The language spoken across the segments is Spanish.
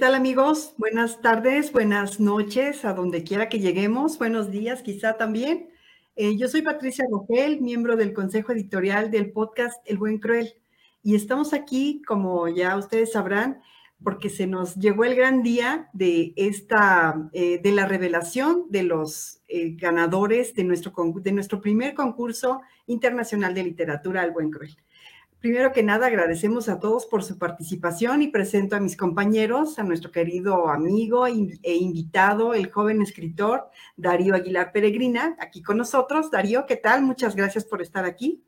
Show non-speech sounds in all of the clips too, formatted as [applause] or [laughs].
¿Qué tal amigos? Buenas tardes, buenas noches, a donde quiera que lleguemos. Buenos días quizá también. Eh, yo soy Patricia Rogel, miembro del Consejo Editorial del podcast El Buen Cruel. Y estamos aquí, como ya ustedes sabrán, porque se nos llegó el gran día de esta, eh, de la revelación de los eh, ganadores de nuestro, de nuestro primer concurso internacional de literatura El Buen Cruel. Primero que nada, agradecemos a todos por su participación y presento a mis compañeros, a nuestro querido amigo e invitado, el joven escritor Darío Aguilar Peregrina, aquí con nosotros. Darío, ¿qué tal? Muchas gracias por estar aquí.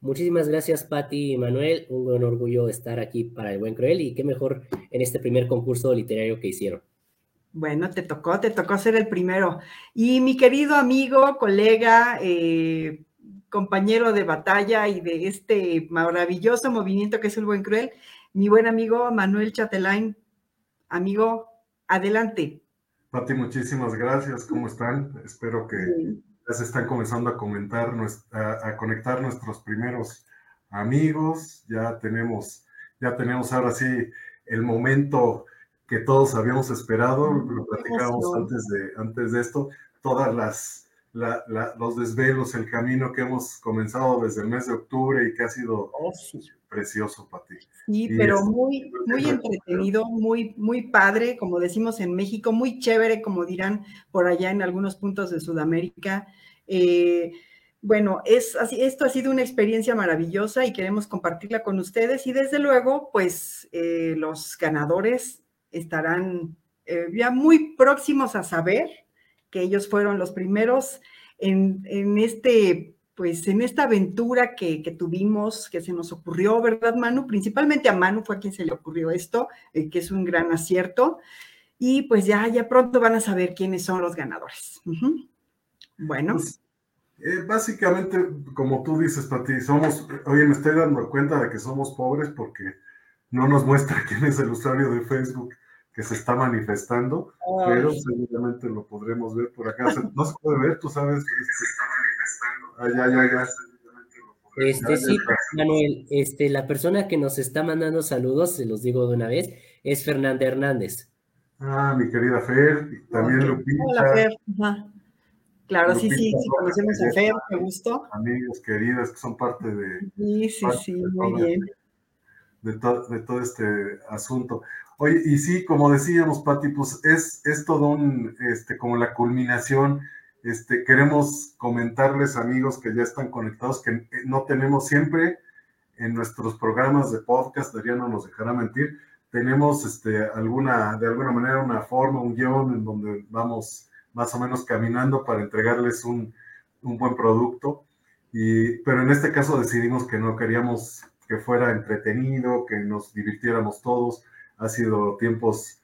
Muchísimas gracias, Patti y Manuel. Un buen orgullo estar aquí para El Buen Cruel y qué mejor en este primer concurso literario que hicieron. Bueno, te tocó, te tocó ser el primero. Y mi querido amigo, colega, eh, compañero de batalla y de este maravilloso movimiento que es el Buen Cruel, mi buen amigo Manuel Chatelain. Amigo, adelante. Pati, muchísimas gracias. ¿Cómo están? Espero que ya se están comenzando a comentar, a, conectar nuestros primeros amigos. Ya tenemos, ya tenemos ahora sí el momento que todos habíamos esperado. Lo platicábamos antes de, antes de esto. Todas las los desvelos, el camino que hemos comenzado desde el mes de octubre y que ha sido oh, precioso para ti. Sí, pero muy, muy entretenido, muy, muy padre, como decimos en México, muy chévere, como dirán por allá en algunos puntos de Sudamérica. Eh, bueno, es así, esto ha sido una experiencia maravillosa y queremos compartirla con ustedes y desde luego, pues eh, los ganadores estarán eh, ya muy próximos a saber que ellos fueron los primeros en, este, pues en esta aventura que, tuvimos, que se nos ocurrió, ¿verdad, Manu? Principalmente a Manu fue a quien se le ocurrió esto, eh, que es un gran acierto. Y pues ya, ya pronto van a saber quiénes son los ganadores. Bueno. Pues, eh, básicamente, como tú dices, Pati, somos, oye, me estoy dando cuenta de que somos pobres porque no nos muestra [laughs] quién es el usuario de Facebook que se está manifestando, pero seguramente lo podremos ver por acá. no se puede ver, tú sabes que se está manifestando. Ah, ya, ya, ya. Este, sí, Manuel, este, la persona que nos está mandando saludos, se los digo de una vez, es Fernanda Hernández. Ah, mi querida Fer, y también Lupita. Hola, Fer. Claro, sí, sí, sí, conocemos a Fer, qué gusto. Amigos, queridas, que son parte de... Sí, sí, sí, muy bien. De, de todo este asunto. Oye, y sí, como decíamos, Pati, pues es, es todo un, este, como la culminación. Este, queremos comentarles, amigos que ya están conectados, que eh, no tenemos siempre en nuestros programas de podcast, Daría no nos dejará mentir, tenemos este, alguna, de alguna manera una forma, un guion en donde vamos más o menos caminando para entregarles un, un buen producto. Y, pero en este caso decidimos que no queríamos que fuera entretenido, que nos divirtiéramos todos, ha sido tiempos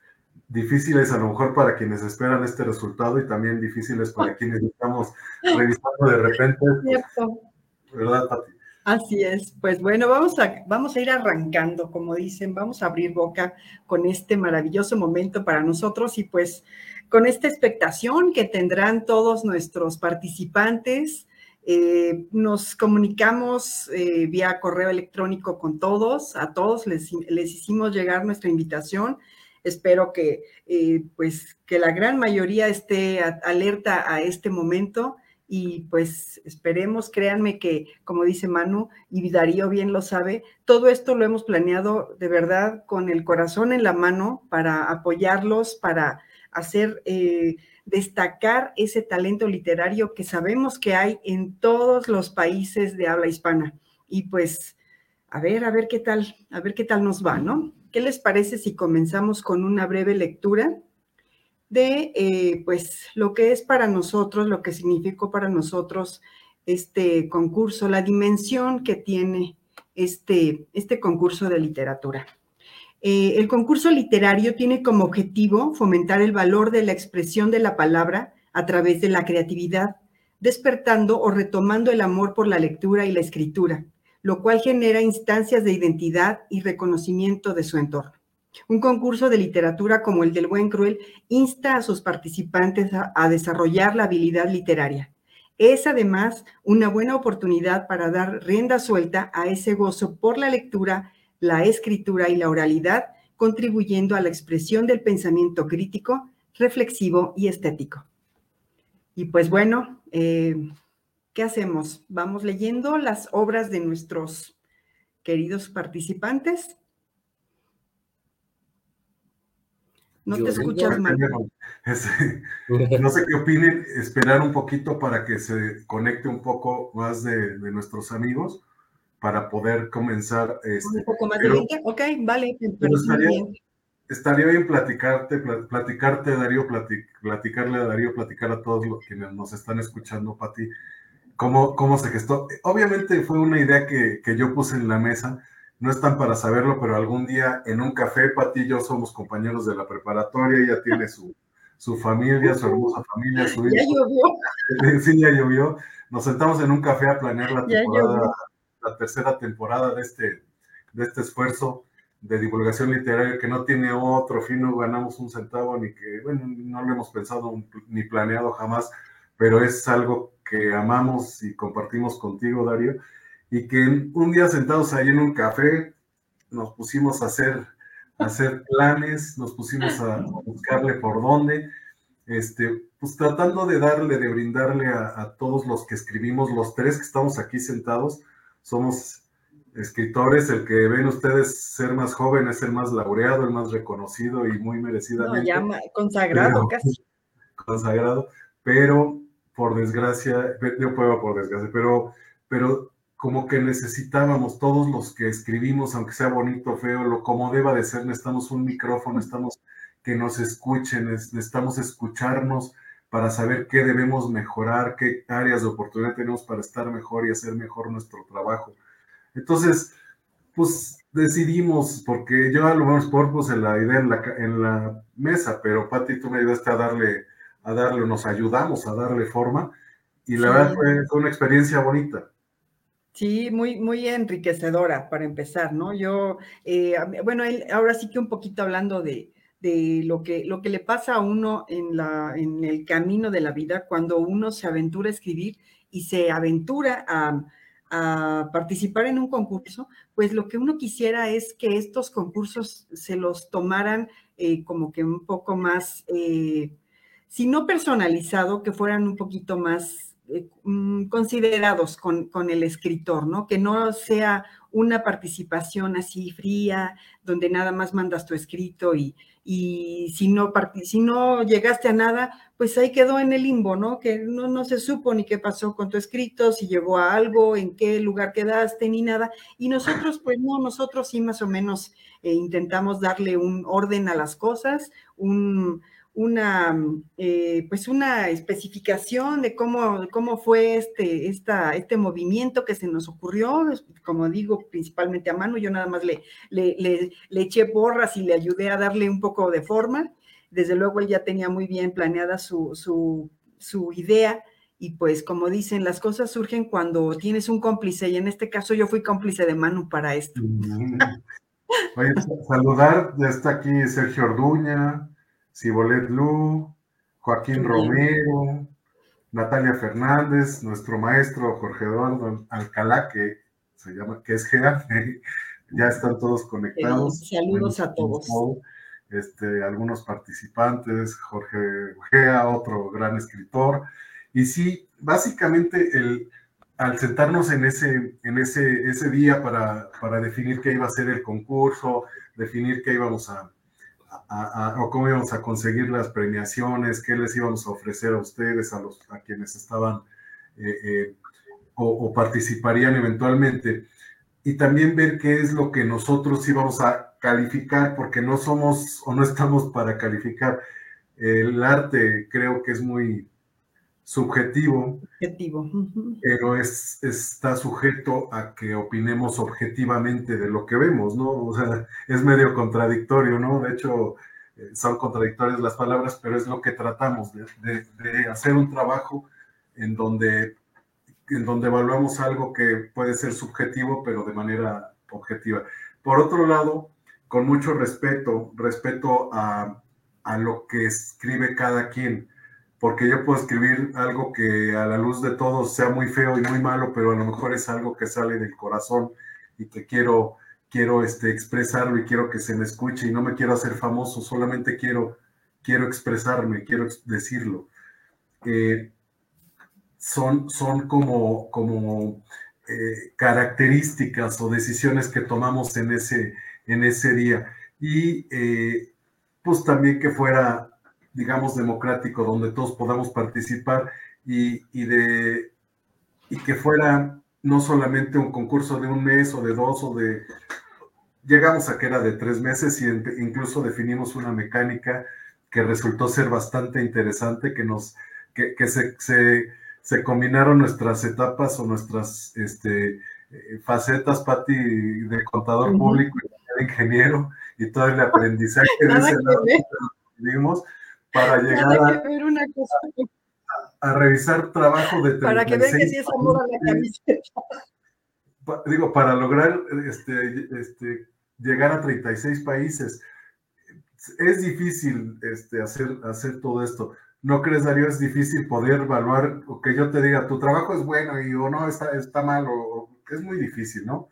difíciles a lo mejor para quienes esperan este resultado y también difíciles para [laughs] quienes estamos revisando de repente. ¿Verdad, Pati? Así es, pues bueno, vamos a, vamos a ir arrancando, como dicen, vamos a abrir boca con este maravilloso momento para nosotros y pues con esta expectación que tendrán todos nuestros participantes eh, nos comunicamos eh, vía correo electrónico con todos, a todos les, hicimos llegar nuestra invitación. Espero que, eh, pues, que la gran mayoría esté alerta a este momento y pues esperemos, créanme que, como dice Manu y Darío bien lo sabe, todo esto lo hemos planeado de verdad con el corazón en la mano para apoyarlos, para hacer destacar ese talento literario que sabemos que hay en todos los países de habla hispana. Y pues, a ver, a ver qué tal, a ver qué tal nos va, ¿no? ¿Qué les parece si comenzamos con una breve lectura de, eh, pues, lo que es para nosotros, lo que significó para nosotros este concurso, la dimensión que tiene este, este concurso de literatura? Eh, el concurso literario tiene como objetivo fomentar el valor de la expresión de la palabra a través de la creatividad, despertando o retomando el amor por la lectura y la escritura, lo cual genera instancias de identidad y reconocimiento de su entorno. Un concurso de literatura como el del Buen Cruel insta a sus participantes a, a desarrollar la habilidad literaria. Es además una buena oportunidad para dar rienda suelta a ese gozo por la lectura la escritura y la oralidad contribuyendo a la expresión del pensamiento crítico, reflexivo y estético. Y pues bueno, eh, ¿qué hacemos? Vamos leyendo las obras de nuestros queridos participantes. No te escuchas mal. no sé qué opinen, esperar un poquito para que se conecte un poco más de, nuestros amigos para poder comenzar. Este, un poco más de gente, ok, vale, pero estaría, bien. estaría bien platicarte, platicarte, Darío, platicarle a Darío, platicar a todos los que nos están escuchando, Pati, cómo, cómo se gestó. Obviamente fue una idea que, que yo puse en la mesa, no están para saberlo, pero algún día en un café, Pati y yo somos compañeros de la preparatoria, ella tiene su, su familia, su hermosa familia, su hijo. Ya llovió. [laughs] Sí, ya llovió. Nos sentamos en un café a planear la temporada, la tercera temporada de este, de este esfuerzo de divulgación literaria que no tiene otro fin, no ganamos un centavo ni que, bueno, no lo hemos pensado ni planeado jamás, pero es algo que amamos y compartimos contigo, Darío y que un día sentados ahí en un café nos pusimos a hacer, hacer planes, nos pusimos a buscarle por dónde, este, pues tratando de darle, de brindarle a, todos los que escribimos, los tres que estamos aquí sentados, somos escritores, el que ven ustedes ser más joven es el más laureado, el más reconocido y muy merecidamente. No, ya consagrado casi. [laughs] Consagrado, pero por desgracia, yo puedo por desgracia, pero, pero como que necesitábamos todos los que escribimos, aunque sea bonito feo, lo como deba de ser, necesitamos un micrófono, necesitamos que nos escuchen, necesitamos escucharnos para saber qué debemos mejorar, qué áreas de oportunidad tenemos para estar mejor y hacer mejor nuestro trabajo. Entonces, pues decidimos, porque yo a lo mejor puse la idea en la, en la mesa, pero Pati, tú me ayudaste a darle, a darle, nos ayudamos a darle forma, y la verdad fue una experiencia bonita. Sí, muy, muy enriquecedora para empezar, ¿no? Yo, eh, bueno, ahora sí que un poquito hablando de, lo, que, lo que le pasa a uno en, la, en el camino de la vida cuando uno se aventura a escribir y se aventura a, participar en un concurso, pues lo que uno quisiera es que estos concursos se los tomaran eh, como que un poco más, eh, si no personalizado, que fueran un poquito más eh, mm, considerados con, el escritor, ¿no? Que no sea una participación así fría, donde nada más mandas tu escrito y, y si, no si no llegaste a nada, pues ahí quedó en el limbo, ¿no? Que no, no se supo ni qué pasó con tu escrito, si llegó a algo, en qué lugar quedaste, ni nada. Y nosotros, pues no, nosotros sí más o menos eh, intentamos darle un orden a las cosas, un, una, eh, pues una especificación de cómo, cómo fue este, esta, este movimiento que se nos ocurrió, como digo, principalmente a mano, yo nada más le, le, le, eché borras y le ayudé a darle un poco de forma. Desde luego él ya tenía muy bien planeada su, su, su idea y pues como dicen, las cosas surgen cuando tienes un cómplice y en este caso yo fui cómplice de Manu para esto. Oye, saludar, ya está aquí Sergio Orduña, Cibolet Lu, Joaquín Romero, Natalia Fernández, nuestro maestro Jorge Eduardo Alcalá, que se llama, que es Gea, [laughs] ya están todos conectados. saludos a todos. Este, algunos participantes, Jorge Gea, otro gran escritor. Y sí, básicamente el, al sentarnos en ese, en ese, ese día para, para definir qué iba a ser el concurso, definir qué íbamos a, o cómo íbamos a conseguir las premiaciones, qué les íbamos a ofrecer a ustedes, a, los, a quienes estaban eh, eh, o, participarían eventualmente. Y también ver qué es lo que nosotros íbamos a calificar, porque no somos o no estamos para calificar. El arte creo que es muy, subjetivo, pero es, está sujeto a que opinemos objetivamente de lo que vemos, ¿no? O sea, es medio contradictorio, ¿no? De hecho, eh, son contradictorias las palabras, pero es lo que tratamos de, hacer un trabajo en donde, en donde evaluamos algo que puede ser subjetivo, pero de manera objetiva. Por otro lado, con mucho respeto, respeto a, a lo que escribe cada quien porque yo puedo escribir algo que a la luz de todos sea muy feo y muy malo, pero a lo mejor es algo que sale del corazón y que quiero, quiero este, expresarlo y quiero que se me escuche y no me quiero hacer famoso, solamente quiero, quiero expresarme, quiero decirlo. son, son como, como eh, características o decisiones que tomamos en ese, en ese día. Y eh, pues también que fuera, digamos, democrático, donde todos podamos participar y, de, y que fuera no solamente un concurso de un mes o de dos o de... Llegamos a que era de tres meses y incluso definimos una mecánica que resultó ser bastante interesante, que nos, que, se, se se combinaron nuestras etapas o nuestras este, eh, facetas, Pati, de contador público y de ingeniero y todo el aprendizaje de [laughs] ese lado que vivimos para llegar a, a, revisar trabajo de 36 Para que vean que sí es amor a la camiseta. Digo, para lograr este, este, llegar a 36 países. Es difícil este, hacer, hacer todo esto ¿No crees, Darío, es difícil poder evaluar o que yo te diga, tu trabajo es bueno y o no, está, está mal, o, es muy difícil, ¿no?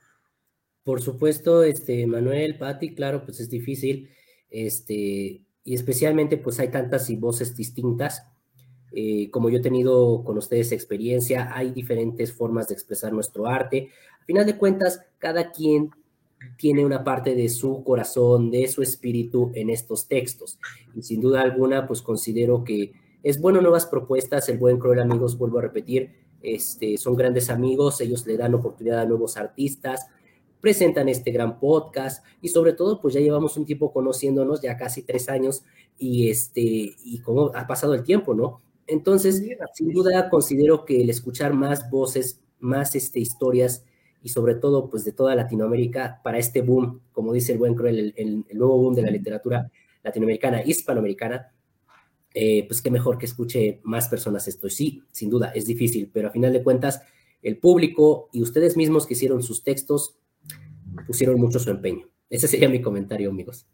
Por supuesto, este, Manuel, Patti, claro, pues es difícil, este, y especialmente pues hay tantas y voces distintas. Eh, como yo he tenido con ustedes experiencia, hay diferentes formas de expresar nuestro arte. Al final de cuentas, cada quien tiene una parte de su corazón, de su espíritu en estos textos. Y sin duda alguna, pues considero que es bueno nuevas propuestas, el buen cruel amigos, vuelvo a repetir, este, son grandes amigos, ellos le dan oportunidad a nuevos artistas, presentan este gran podcast y sobre todo pues ya llevamos un tiempo conociéndonos, ya casi tres años y este, y cómo ha pasado el tiempo, ¿no? Entonces, sin duda considero que el escuchar más voces, más este, historias y sobre todo pues de toda Latinoamérica para este boom, como dice el buen Cruel, el, nuevo boom de la literatura latinoamericana, hispanoamericana, eh, pues qué mejor que escuche más personas esto. Sí, sin duda, es difícil, pero a final de cuentas, el público y ustedes mismos que hicieron sus textos pusieron mucho su empeño. Ese sería mi comentario, amigos.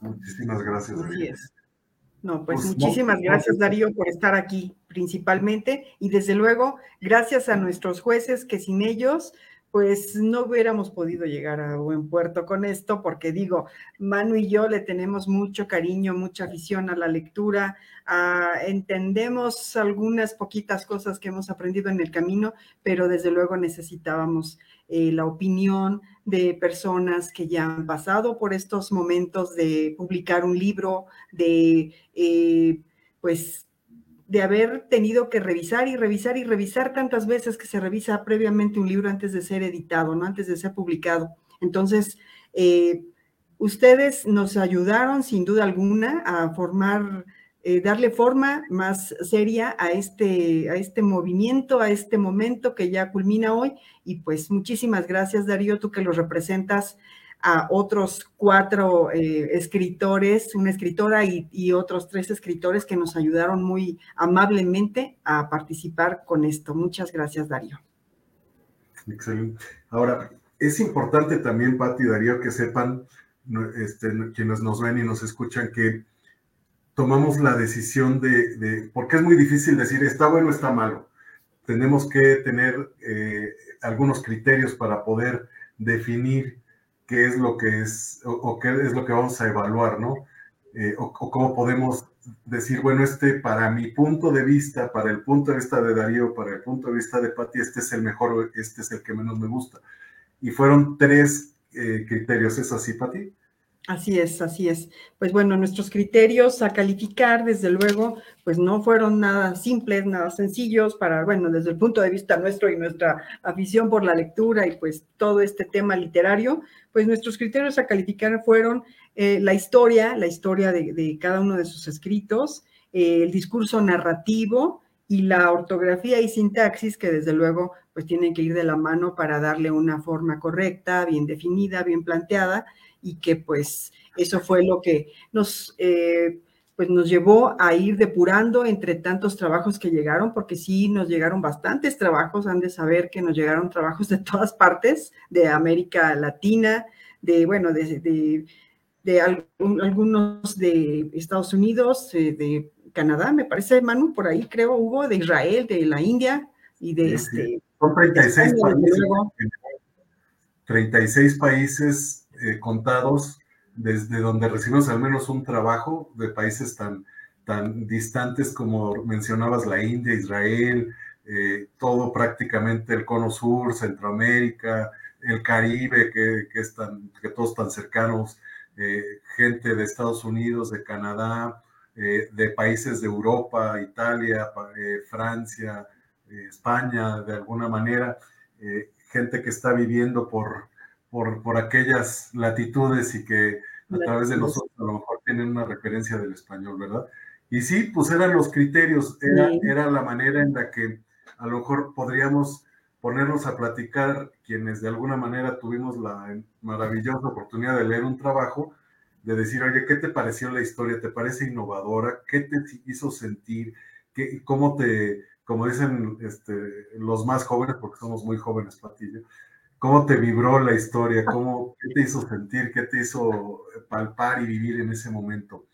Muchísimas gracias. No, pues, pues muchísimas gracias, Darío, por estar aquí principalmente y desde luego, gracias a nuestros jueces que sin ellos pues no hubiéramos podido llegar a buen puerto con esto, porque digo, Manu y yo le tenemos mucho cariño, mucha afición a la lectura, entendemos algunas poquitas cosas que hemos aprendido en el camino, pero desde luego necesitábamos eh, la opinión de personas que ya han pasado por estos momentos de publicar un libro, de eh, pues de haber tenido que revisar y revisar y revisar tantas veces que se revisa previamente un libro antes de ser editado, ¿no? Antes de ser publicado. Entonces, eh, ustedes nos ayudaron sin duda alguna a formar, eh, darle forma más seria a este, a este movimiento, a este momento que ya culmina hoy. Y pues muchísimas gracias, Darío, tú que lo representas a otros cuatro eh, escritores, una escritora y, otros tres escritores que nos ayudaron muy amablemente a participar con esto. Muchas gracias, Darío. Excelente. Ahora, es importante también, Pati y Darío, que sepan, este, quienes nos ven y nos escuchan, que tomamos la decisión de, porque es muy difícil decir está bueno o está malo. Tenemos que tener eh, algunos criterios para poder definir qué es lo que es o, qué es lo que vamos a evaluar, ¿no? Eh, o, cómo podemos decir, bueno, este para mi punto de vista, para el punto de vista de Darío, para el punto de vista de Patti, este es el mejor, este es el que menos me gusta. Y fueron tres eh, criterios, ¿es así, Patti? Así es, así es. Pues bueno, nuestros criterios a calificar, desde luego, pues no fueron nada simples, nada sencillos para, bueno, desde el punto de vista nuestro y nuestra afición por la lectura y pues todo este tema literario, pues nuestros criterios a calificar fueron eh, la historia, la historia de, cada uno de sus escritos, eh, el discurso narrativo y la ortografía y sintaxis que desde luego pues tienen que ir de la mano para darle una forma correcta, bien definida, bien planteada y que pues eso fue lo que nos, eh, pues nos llevó a ir depurando entre tantos trabajos que llegaron, porque sí nos llegaron bastantes trabajos, han de saber que nos llegaron trabajos de todas partes, de América Latina, de, bueno, de, de, algunos de Estados Unidos, eh, de Canadá, me parece, Manu, por ahí creo, hubo, de Israel, de la India y de este... Son 36 países. 36 países eh, contados desde donde recibimos al menos un trabajo de países tan, tan distantes como mencionabas la India, Israel, eh, todo prácticamente el cono sur, Centroamérica, el Caribe, que, que, todos tan cercanos, eh, gente de Estados Unidos, de Canadá, de países de Europa, Italia, Francia, España, de alguna manera, gente que está viviendo por, por, por, aquellas latitudes y que a través de nosotros a lo mejor tienen una referencia del español, ¿verdad? Y sí, pues eran los criterios, era, era la manera en la que a lo mejor podríamos ponernos a platicar quienes de alguna manera tuvimos la maravillosa oportunidad de leer un trabajo, de decir, oye, ¿qué te pareció la historia? ¿Te parece innovadora? ¿Qué te hizo sentir? ¿Qué, ¿Cómo te, como dicen este, los más jóvenes, porque somos muy jóvenes, Patillo, cómo te vibró la historia? ¿Cómo, ¿Qué te hizo sentir? ¿Qué te hizo palpar y vivir en ese momento?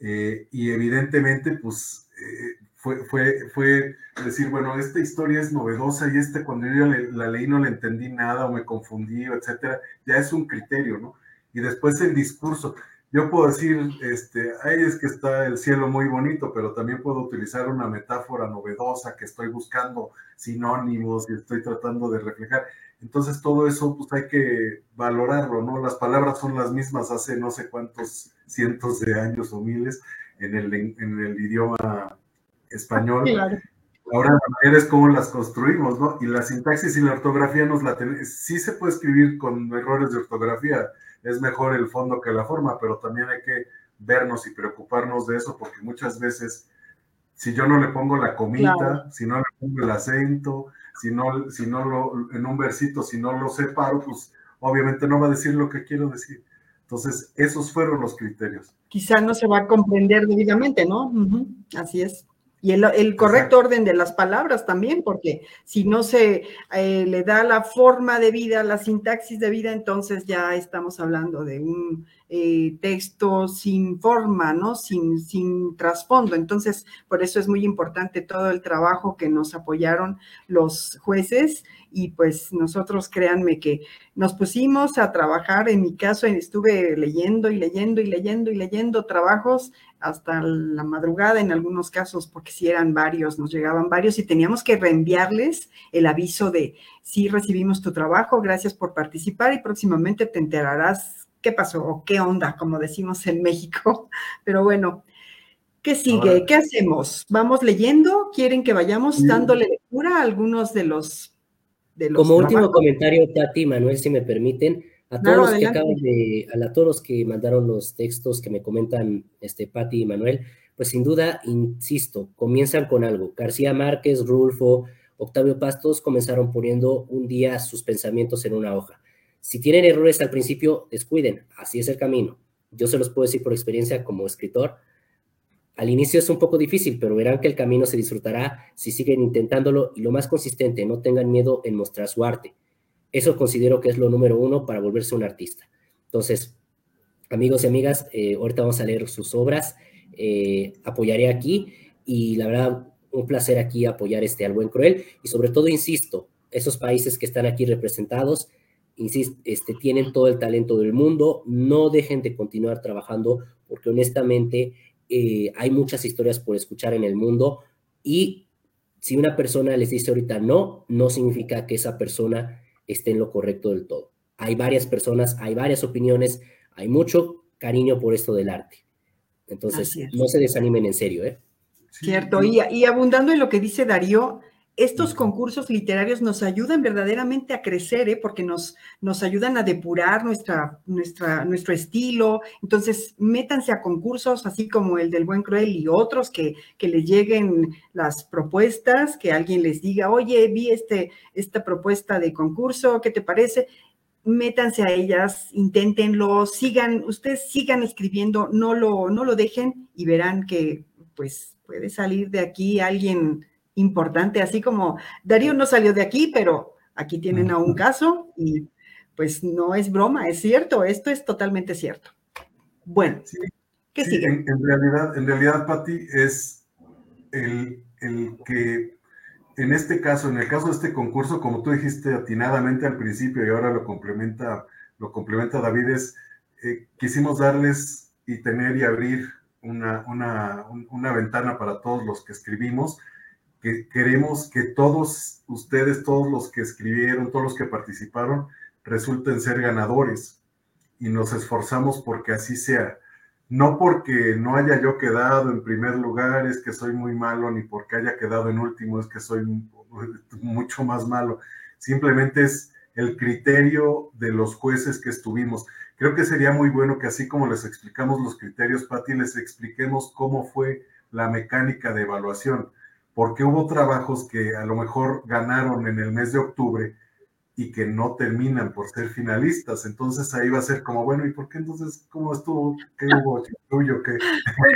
Eh, y evidentemente, pues eh, fue, fue, fue decir, bueno, esta historia es novedosa y este cuando yo la leí no le entendí nada o me confundí, etcétera, ya es un criterio, ¿no? Y después el discurso. Yo puedo decir, este, ahí es que está el cielo muy bonito, pero también puedo utilizar una metáfora novedosa que estoy buscando sinónimos y estoy tratando de reflejar. Entonces todo eso pues hay que valorarlo, ¿no? Las palabras son las mismas hace no sé cuántos cientos de años o miles en el, en el idioma español. Ahora la manera es cómo las construimos, ¿no? Y la sintaxis y la ortografía nos la tenemos. Sí se puede escribir con errores de ortografía, es mejor el fondo que la forma, pero también hay que vernos y preocuparnos de eso, porque muchas veces, si yo no le pongo la comita, si no le pongo el acento, si no, si no lo, en un versito, si no lo separo, pues obviamente no va a decir lo que quiero decir. Entonces, esos fueron los criterios. Quizá no se va a comprender debidamente, ¿no? Así es. Y el, correcto orden de las palabras también, porque si no se eh, le da la forma de vida, la sintaxis de vida, entonces ya estamos hablando de un eh, texto sin forma, ¿no? Sin, sin trasfondo. Entonces, por eso es muy importante todo el trabajo que nos apoyaron los jueces y pues nosotros créanme que nos pusimos a trabajar, en mi caso estuve leyendo y leyendo y leyendo y leyendo trabajos hasta la madrugada en algunos casos, porque si eran varios, nos llegaban varios y teníamos que reenviarles el aviso de, sí recibimos tu trabajo, gracias por participar y próximamente te enterarás qué pasó o qué onda, como decimos en México. [laughs] Pero bueno, ¿qué sigue? ¿Qué hacemos? ¿Vamos leyendo? ¿Quieren que vayamos dándole lectura a algunos de los... De los como último comentario, Tati, Manuel, si me permiten, a todos los que acaban de, a, todos los que mandaron los textos que me comentan este Pati y Manuel, pues sin duda, insisto, comienzan con algo. García Márquez, Rulfo, Octavio Pastos comenzaron poniendo un día sus pensamientos en una hoja. Si tienen errores al principio, descuiden, así es el camino. Yo se los puedo decir por experiencia como escritor. Al inicio es un poco difícil, pero verán que el camino se disfrutará si siguen intentándolo y lo más consistente, no tengan miedo en mostrar su arte. Eso considero que es lo número uno para volverse un artista. Entonces, amigos y amigas, eh, ahorita vamos a leer sus obras, eh, apoyaré aquí y la verdad, un placer aquí apoyar este al buen cruel y sobre todo, insisto, esos países que están aquí representados, insisto, este, tienen todo el talento del mundo, no dejen de continuar trabajando porque honestamente eh, hay muchas historias por escuchar en el mundo y si una persona les dice ahorita no, no significa que esa persona esté en lo correcto del todo. Hay varias personas, hay varias opiniones, hay mucho cariño por esto del arte. Entonces, no se desanimen en serio, ¿eh? Cierto, y, y abundando en lo que dice Darío, estos concursos literarios nos ayudan verdaderamente a crecer, ¿eh? porque nos, nos ayudan a depurar nuestra, nuestra, nuestro estilo. Entonces, métanse a concursos así como el del Buen Cruel y otros que, que les lleguen las propuestas, que alguien les diga, oye, vi este, esta propuesta de concurso, ¿qué te parece? Métanse a ellas, inténtenlo, sigan, ustedes sigan escribiendo, no lo, no lo dejen y verán que pues puede salir de aquí alguien importante, así como Darío no salió de aquí, pero aquí tienen a un caso y pues no es broma, es cierto, esto es totalmente cierto. Bueno, ¿qué sigue? En, realidad, en realidad, Patti, es el, que en este caso, en el caso de este concurso, como tú dijiste atinadamente al principio y ahora lo complementa lo complementa David, es eh, quisimos darles y tener y abrir una, una, una ventana para todos los que escribimos, que queremos que todos ustedes, todos los que escribieron, todos los que participaron, resulten ser ganadores y nos esforzamos porque así sea. No porque no haya yo quedado en primer lugar, es que soy muy malo, ni porque haya quedado en último, es que soy mucho más malo. Simplemente es el criterio de los jueces que estuvimos. Creo que sería muy bueno que así como les explicamos los criterios, Pati, les expliquemos cómo fue la mecánica de evaluación, porque hubo trabajos que a lo mejor ganaron en el mes de octubre y que no terminan por ser finalistas. Entonces ahí va a ser como, bueno, ¿y por qué entonces cómo estuvo? ¿Qué hubo tuyo? ¿Qué?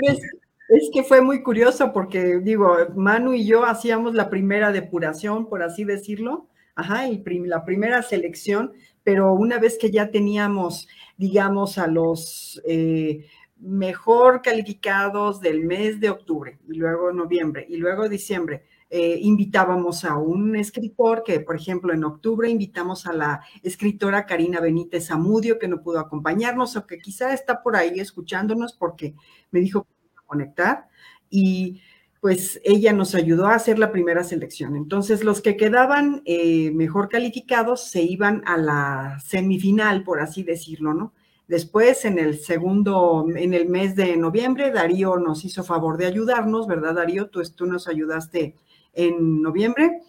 Pues es que fue muy curioso porque, digo, Manu y yo hacíamos la primera depuración, por así decirlo, ajá, la primera selección, pero una vez que ya teníamos, digamos, a los eh, mejor calificados del mes de octubre, y luego noviembre, y luego diciembre, eh, invitábamos a un escritor que, por ejemplo, en octubre invitamos a la escritora Karina Benítez Amudio, que no pudo acompañarnos o que quizá está por ahí escuchándonos porque me dijo que iba a conectar. Y pues ella nos ayudó a hacer la primera selección. Entonces, los que quedaban eh, mejor calificados se iban a la semifinal, por así decirlo, ¿no? Después, en el segundo, en el mes de noviembre, Darío nos hizo favor de ayudarnos, ¿verdad, Darío? Tú, tú nos ayudaste en noviembre.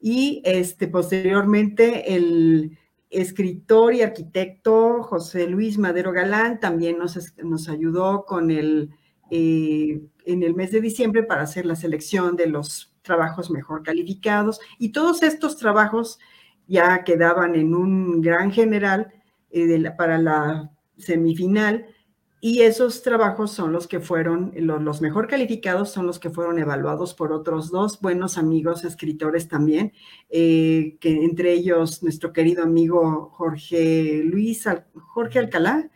Y este, posteriormente el escritor y arquitecto José Luis Madero Galán también nos, nos ayudó con el, eh, en el mes de diciembre para hacer la selección de los trabajos mejor calificados. Y todos estos trabajos ya quedaban en un gran general eh, para la semifinal y esos trabajos son los que fueron, los, mejor calificados son los que fueron evaluados por otros dos buenos amigos escritores también, eh, que entre ellos nuestro querido amigo Jorge Luis, Jorge Alcalá,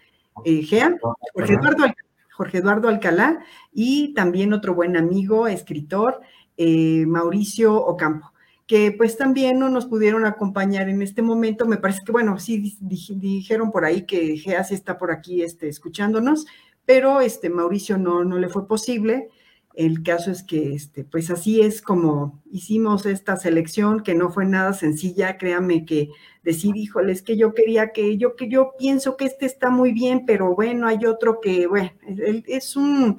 eh, Gea, Jorge Eduardo, Jorge Eduardo Alcalá, y también otro buen amigo, escritor, eh, Mauricio Ocampo que pues también no nos pudieron acompañar en este momento. Me parece que, bueno, sí dijeron por ahí que Gea sí está por aquí este, escuchándonos, pero este Mauricio no, no le fue posible. El caso es que, este, pues así es como hicimos esta selección, que no fue nada sencilla. Créame que decir, híjole, es que yo quería que, yo que yo pienso que este está muy bien, pero bueno, hay otro que, bueno, es un,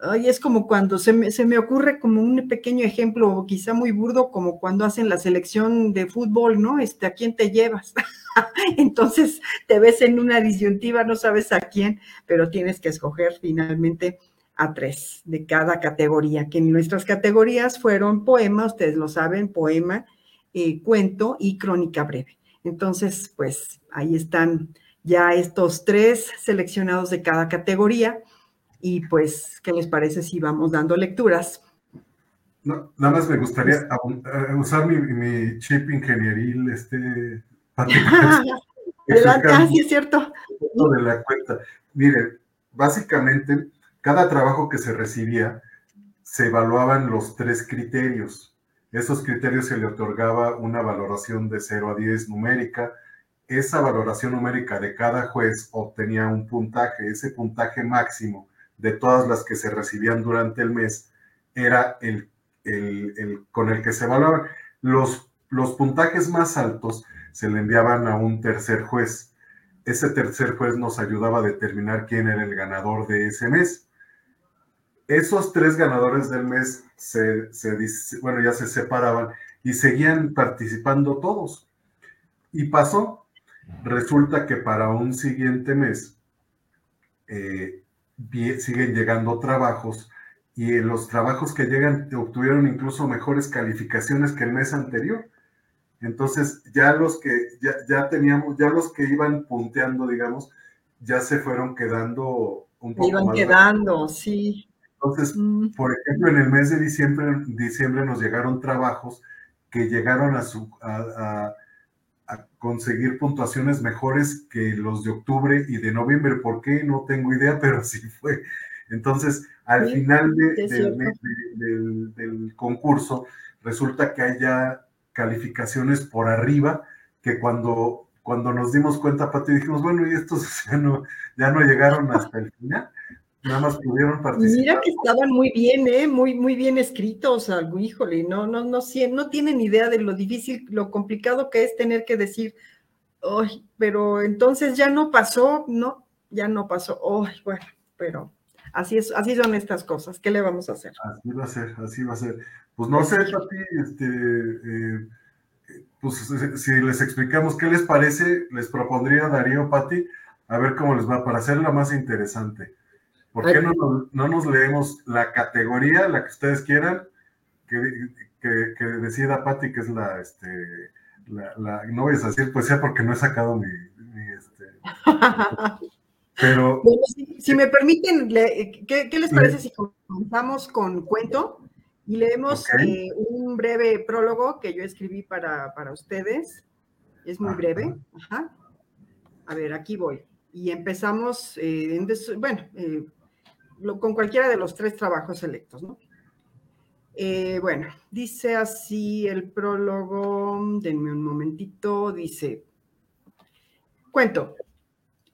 Ay, es como cuando se me, se me, ocurre como un pequeño ejemplo, quizá muy burdo, como cuando hacen la selección de fútbol, ¿no? Este, ¿a quién te llevas? [laughs] Entonces te ves en una disyuntiva, no sabes a quién, pero tienes que escoger finalmente a tres de cada categoría, que nuestras categorías fueron poema, ustedes lo saben, poema, eh, cuento y crónica breve. Entonces, pues ahí están ya estos tres seleccionados de cada categoría y pues, ¿qué les parece si vamos dando lecturas? No, nada más me gustaría eh, usar mi, chip ingenieril, este... Adelante, [laughs] ah, sí es cierto. De la cuenta. Mire, básicamente, cada trabajo que se recibía, se evaluaban los tres criterios. Esos criterios se le otorgaba una valoración de 0 a 10 numérica. Esa valoración numérica de cada juez obtenía un puntaje. Ese puntaje máximo de todas las que se recibían durante el mes era el, con el que se evaluaban. Los, los puntajes más altos se le enviaban a un tercer juez. Ese tercer juez nos ayudaba a determinar quién era el ganador de ese mes. Esos tres ganadores del mes se, bueno, ya se separaban y seguían participando todos. Y pasó. Resulta que para un siguiente mes, eh, siguen llegando trabajos y los trabajos que llegan obtuvieron incluso mejores calificaciones que el mes anterior. Entonces, ya los que ya, teníamos, ya los que iban punteando, digamos, ya se fueron quedando un poco iban quedando, sí. Entonces, mm. por ejemplo, en el mes de diciembre, diciembre nos llegaron trabajos que llegaron a, su, a a conseguir puntuaciones mejores que los de octubre y de noviembre. ¿Por qué? No tengo idea, [laughs] pero sí fue. Entonces, al final del, concurso, resulta que hay ya calificaciones por arriba que cuando, cuando nos dimos cuenta, Pati, dijimos, bueno, y estos [laughs] ya no, ya no llegaron hasta el final, nada más pudieron participar. Mira que estaban muy bien, ¿eh? Muy, muy bien escritos, algo, híjole, no, no, no, no tienen idea de lo difícil, lo complicado que es tener que decir, ay, pero entonces ya no pasó, no, ya no pasó, ay, bueno, pero así es, así son estas cosas, ¿qué le vamos a hacer? Así va a ser, así va a ser. Pues no sé, Pati, este, eh, pues si les explicamos qué les parece, les propondría Darío, Pati, a ver cómo les va, para hacerla más interesante. ¿Por qué no nos, no nos leemos la categoría, la que ustedes quieran, que, que, decida Pati, que es la, este, la, no voy a decir poesía porque no he sacado mi, este, [laughs] pero... si, me permiten, ¿qué, les parece si comenzamos con cuento? Y leemos eh, un breve prólogo que yo escribí para, ustedes. Es muy breve. A ver, aquí voy. Y empezamos, eh, bueno, eh, con cualquiera de los tres trabajos selectos, ¿no? bueno, dice así el prólogo, denme un momentito, dice, cuento,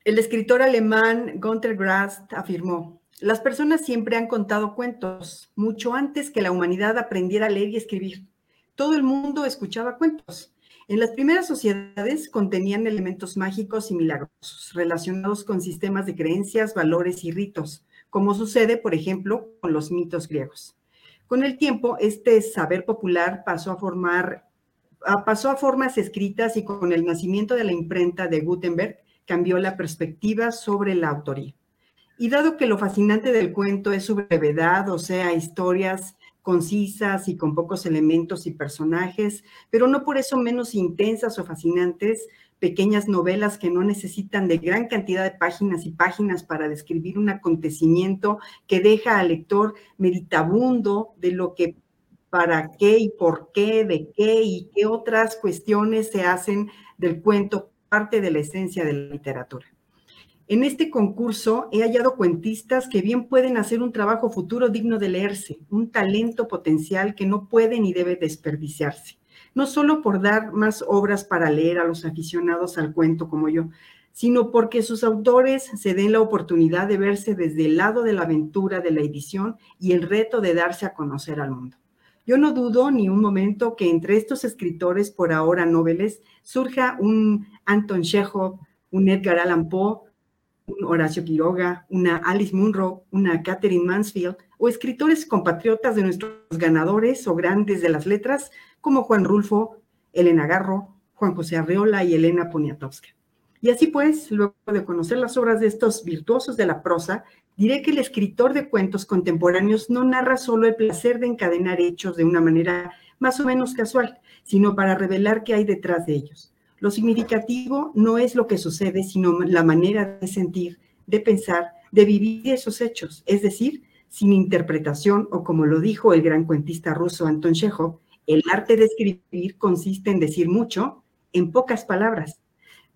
el escritor alemán Gunther Grass afirmó, las personas siempre han contado cuentos, mucho antes que la humanidad aprendiera a leer y escribir. Todo el mundo escuchaba cuentos. En las primeras sociedades contenían elementos mágicos y milagrosos relacionados con sistemas de creencias, valores y ritos, como sucede, por ejemplo, con los mitos griegos. Con el tiempo, este saber popular pasó a formar pasó a formas escritas y con el nacimiento de la imprenta de Gutenberg cambió la perspectiva sobre la autoría. Y dado que lo fascinante del cuento es su brevedad, o sea, historias concisas y con pocos elementos y personajes, pero no por eso menos intensas o fascinantes, pequeñas novelas que no necesitan de gran cantidad de páginas y páginas para describir un acontecimiento que deja al lector meditabundo de lo que, para qué y por qué, de qué y qué otras cuestiones se hacen del cuento parte de la esencia de la literatura. En este concurso he hallado cuentistas que bien pueden hacer un trabajo futuro digno de leerse, un talento potencial que no puede ni debe desperdiciarse, no solo por dar más obras para leer a los aficionados al cuento como yo, sino porque sus autores se den la oportunidad de verse desde el lado de la aventura de la edición y el reto de darse a conocer al mundo. Yo no dudo ni un momento que entre estos escritores por ahora noveles surja un Anton Chekhov, un Edgar Allan Poe, un Horacio Quiroga, una Alice Munro, una Catherine Mansfield, o escritores compatriotas de nuestros ganadores o grandes de las letras, como Juan Rulfo, Elena Garro, Juan José Arreola y Elena Poniatowska. Y así pues, luego de conocer las obras de estos virtuosos de la prosa, diré que el escritor de cuentos contemporáneos no narra solo el placer de encadenar hechos de una manera más o menos casual, sino para revelar qué hay detrás de ellos. Lo significativo no es lo que sucede, sino la manera de sentir, de pensar, de vivir esos hechos, es decir, sin interpretación o como lo dijo el gran cuentista ruso Anton Chekhov, el arte de escribir consiste en decir mucho en pocas palabras.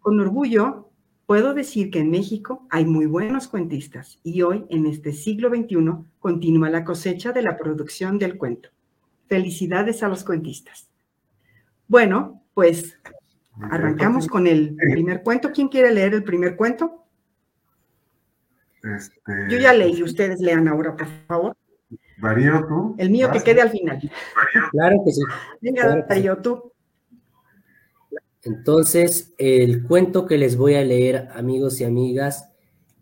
Con orgullo puedo decir que en México hay muy buenos cuentistas y hoy, en este siglo XXI, continúa la cosecha de la producción del cuento. Felicidades a los cuentistas. Bueno, pues Arrancamos con el primer cuento. ¿Quién quiere leer el primer cuento? Este, Yo ya leí, ustedes lean ahora, por favor. Darío, tú. El mío que quede al final. Claro que sí. Venga, Darío, tú. Entonces, el cuento que les voy a leer, amigos y amigas,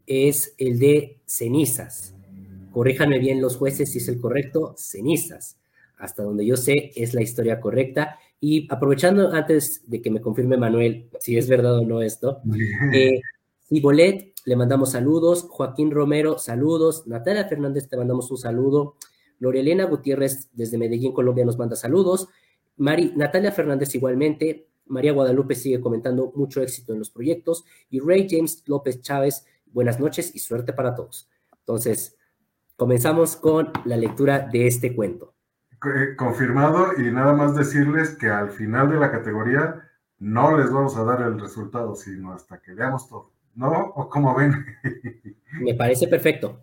es el de cenizas. Corríjanme bien los jueces si es el correcto, cenizas. Hasta donde yo sé, es la historia correcta. Y aprovechando antes de que me confirme Manuel si es verdad o no esto, eh, Bolet, le mandamos saludos, Joaquín Romero, saludos, Natalia Fernández, te mandamos un saludo, Lorelena Gutiérrez desde Medellín, Colombia, nos manda saludos, Mari, Natalia Fernández igualmente, María Guadalupe sigue comentando mucho éxito en los proyectos y Ray James López Chávez, buenas noches y suerte para todos. Entonces, comenzamos con la lectura de este cuento. Eh, confirmado y nada más decirles que al final de la categoría no les vamos a dar el resultado, sino hasta que veamos todo. ¿No? ¿O cómo ven? [laughs] Me parece perfecto.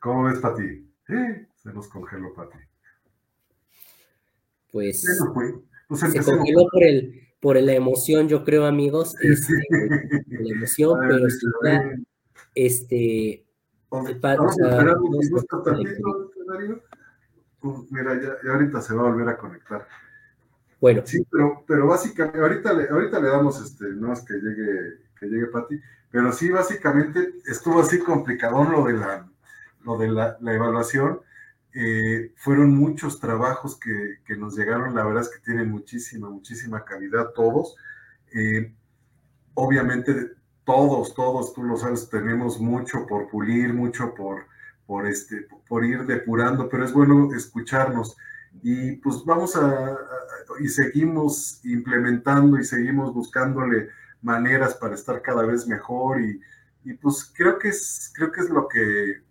¿Cómo ves, Pati? [gasps] se nos congeló, Pati. Pues, pues, pues se congeló por el, por la emoción, yo creo, amigos. [laughs] Este, la emoción, pero sí, este. Mira, ya, ahorita se va a volver a conectar. Bueno. Sí, pero, pero básicamente, ahorita le, ahorita le damos este, no es que llegue, que llegue Pati, pero sí, básicamente estuvo así complicado lo de la, lo de la, evaluación. Eh, fueron muchos trabajos que, que, nos llegaron, la verdad es que tienen muchísima, muchísima calidad todos. Eh, obviamente, todos, todos, tú lo sabes, tenemos mucho por pulir, mucho por, por, este, por ir depurando, pero es bueno escucharnos. Y pues vamos a, y seguimos implementando y seguimos buscándole maneras para estar cada vez mejor y, y pues creo que es, creo que es lo que,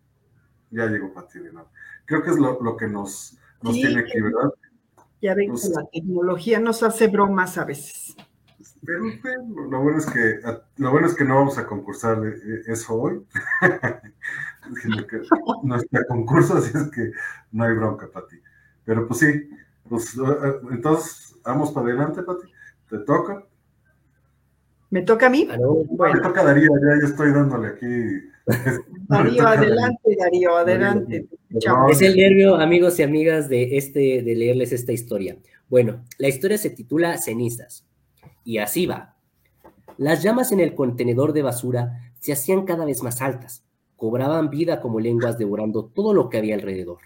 ya llegó Pati de nuevo, creo que es lo, lo que nos, nos tiene aquí, ¿verdad? Ya ven pues, que la tecnología nos hace bromas a veces. Pero, lo bueno es que lo bueno es que no vamos a concursar eso hoy. [laughs] nuestro concurso, así es que no hay bronca, Pati. Pero pues sí, pues eh, entonces vamos para adelante, Pati. Te toca. ¿Me toca a mí? Me toca a Darío, ya, ya estoy dándole aquí. [laughs] Darío, adelante, Darío, adelante. Es el nervio, amigos y amigas, de este, de leerles esta historia. Bueno, la historia se titula Cenizas. Y así va. Las llamas en el contenedor de basura se hacían cada vez más altas, cobraban vida como lenguas devorando todo lo que había alrededor.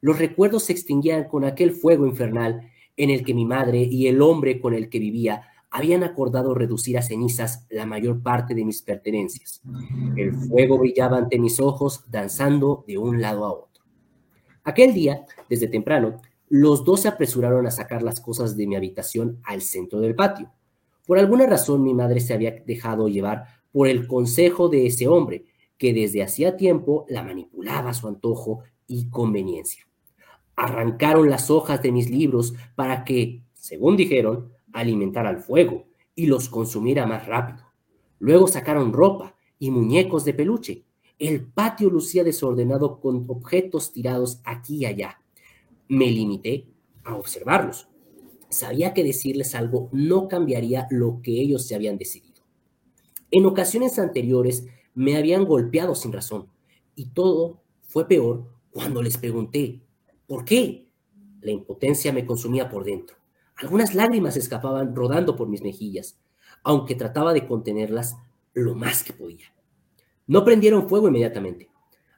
Los recuerdos se extinguían con aquel fuego infernal en el que mi madre y el hombre con el que vivía habían acordado reducir a cenizas la mayor parte de mis pertenencias. El fuego brillaba ante mis ojos, danzando de un lado a otro. Aquel día, desde temprano, los dos se apresuraron a sacar las cosas de mi habitación al centro del patio. Por alguna razón mi madre se había dejado llevar por el consejo de ese hombre, que desde hacía tiempo la manipulaba a su antojo y conveniencia. Arrancaron las hojas de mis libros para que, según dijeron, alimentara al fuego y los consumiera más rápido. Luego sacaron ropa y muñecos de peluche. El patio lucía desordenado con objetos tirados aquí y allá. Me limité a observarlos sabía que decirles algo no cambiaría lo que ellos se habían decidido. En ocasiones anteriores me habían golpeado sin razón y todo fue peor cuando les pregunté, ¿por qué? La impotencia me consumía por dentro. Algunas lágrimas escapaban rodando por mis mejillas, aunque trataba de contenerlas lo más que podía. No prendieron fuego inmediatamente.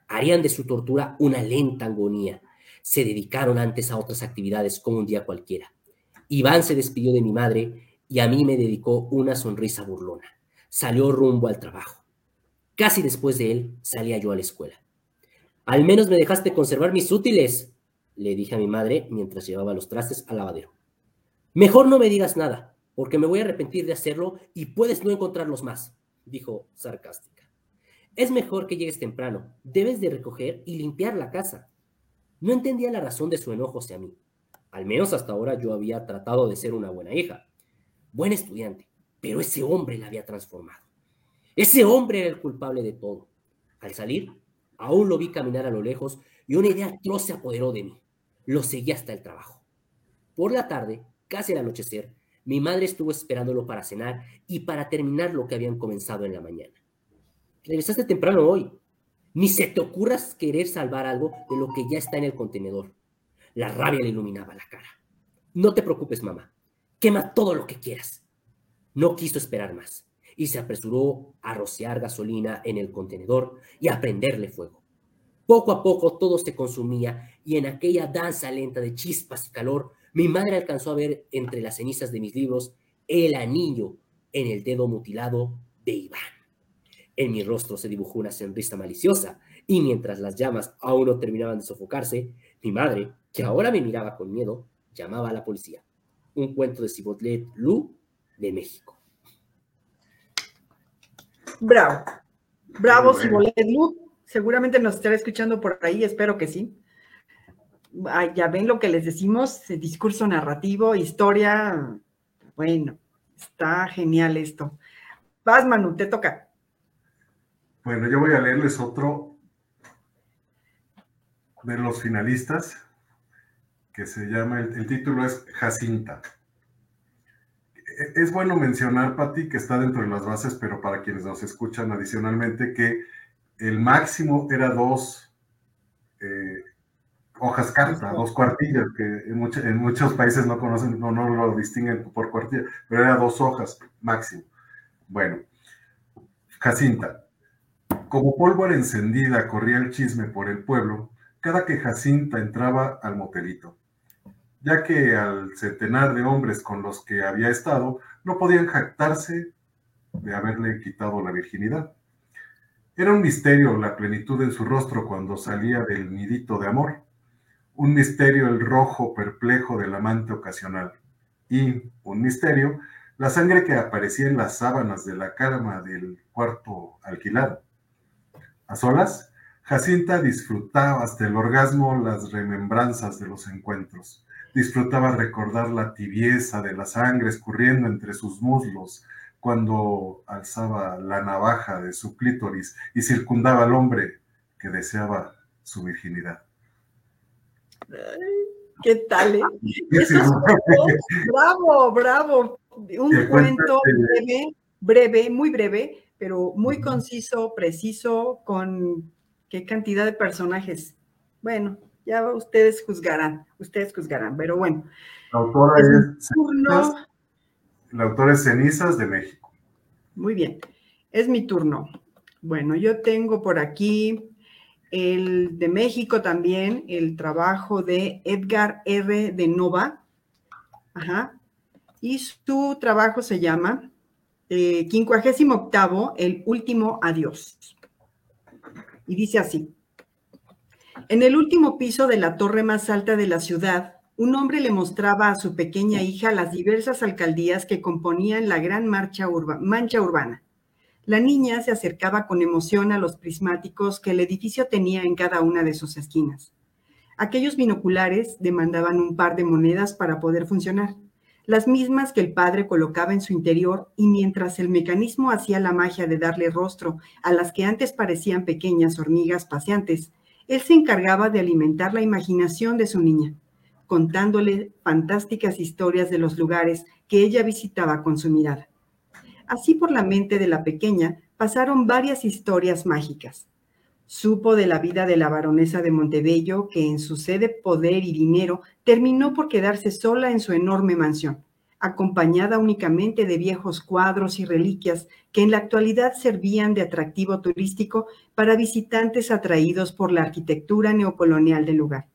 Harían de su tortura una lenta agonía. Se dedicaron antes a otras actividades como un día cualquiera. Iván se despidió de mi madre y a mí me dedicó una sonrisa burlona. Salió rumbo al trabajo. Casi después de él salía yo a la escuela. Al menos me dejaste conservar mis útiles, le dije a mi madre mientras llevaba los trastes al lavadero. Mejor no me digas nada, porque me voy a arrepentir de hacerlo y puedes no encontrarlos más, dijo sarcástica. Es mejor que llegues temprano, debes de recoger y limpiar la casa. No entendía la razón de su enojo hacia mí. Al menos hasta ahora yo había tratado de ser una buena hija, buen estudiante, pero ese hombre la había transformado. Ese hombre era el culpable de todo. Al salir, aún lo vi caminar a lo lejos y una idea atroz se apoderó de mí. Lo seguí hasta el trabajo. Por la tarde, casi al anochecer, mi madre estuvo esperándolo para cenar y para terminar lo que habían comenzado en la mañana. Regresaste temprano hoy. Ni se te ocurras querer salvar algo de lo que ya está en el contenedor. La rabia le iluminaba la cara. No te preocupes, mamá. Quema todo lo que quieras. No quiso esperar más y se apresuró a rociar gasolina en el contenedor y a prenderle fuego. Poco a poco todo se consumía y en aquella danza lenta de chispas y calor, mi madre alcanzó a ver entre las cenizas de mis libros el anillo en el dedo mutilado de Iván. En mi rostro se dibujó una sonrisa maliciosa y mientras las llamas aún no terminaban de sofocarse, mi madre que ahora me miraba con miedo, llamaba a la policía. Un cuento de Cibotlet Lu de México. Bravo. Bravo, Cibotlet Lu. Seguramente nos estará escuchando por ahí, espero que sí. Ya ven lo que les decimos, discurso narrativo, historia. Bueno, está genial esto. Vas, Manu, te toca. Bueno, yo voy a leerles otro de los finalistas que se llama, el, título es Jacinta. es bueno mencionar, Pati, que está dentro de las bases, pero para quienes nos escuchan adicionalmente, que el máximo era dos eh, hojas carta, dos cuartillas, que en, en, muchos países no conocen, no, no lo distinguen por cuartilla, pero era dos hojas máximo. Bueno, Jacinta. Como pólvora encendida corría el chisme por el pueblo, cada que Jacinta entraba al motelito, ya que al centenar de hombres con los que había estado no podían jactarse de haberle quitado la virginidad. Era un misterio la plenitud en su rostro cuando salía del nidito de amor, un misterio el rojo perplejo del amante ocasional, y un misterio la sangre que aparecía en las sábanas de la cama del cuarto alquilado. A solas, Jacinta disfrutaba hasta el orgasmo las remembranzas de los encuentros. Disfrutaba recordar la tibieza de la sangre escurriendo entre sus muslos cuando alzaba la navaja de su clítoris y circundaba al hombre que deseaba su virginidad. ¿Qué tal? Eh? bravo, bravo. Un cuento breve, breve, muy breve, pero muy conciso, preciso, con qué cantidad de personajes. Bueno, ya ustedes juzgarán, ustedes juzgarán, pero bueno. La autora es, la autora es Cenizas de México. Muy bien, es mi turno. Bueno, yo tengo por aquí el de México también, el trabajo de Edgar R. de Nova. Ajá. Y su trabajo se llama eh, 58, El último adiós. Y dice así. En el último piso de la torre más alta de la ciudad, un hombre le mostraba a su pequeña hija las diversas alcaldías que componían la gran mancha urbana. La niña se acercaba con emoción a los prismáticos que el edificio tenía en cada una de sus esquinas. Aquellos binoculares demandaban un par de monedas para poder funcionar, las mismas que el padre colocaba en su interior y mientras el mecanismo hacía la magia de darle rostro a las que antes parecían pequeñas hormigas paseantes, él se encargaba de alimentar la imaginación de su niña, contándole fantásticas historias de los lugares que ella visitaba con su mirada. Así por la mente de la pequeña pasaron varias historias mágicas. Supo de la vida de la baronesa de Montebello, que en su sede poder y dinero terminó por quedarse sola en su enorme mansión, acompañada únicamente de viejos cuadros y reliquias que en la actualidad servían de atractivo turístico para visitantes atraídos por la arquitectura neocolonial del lugar.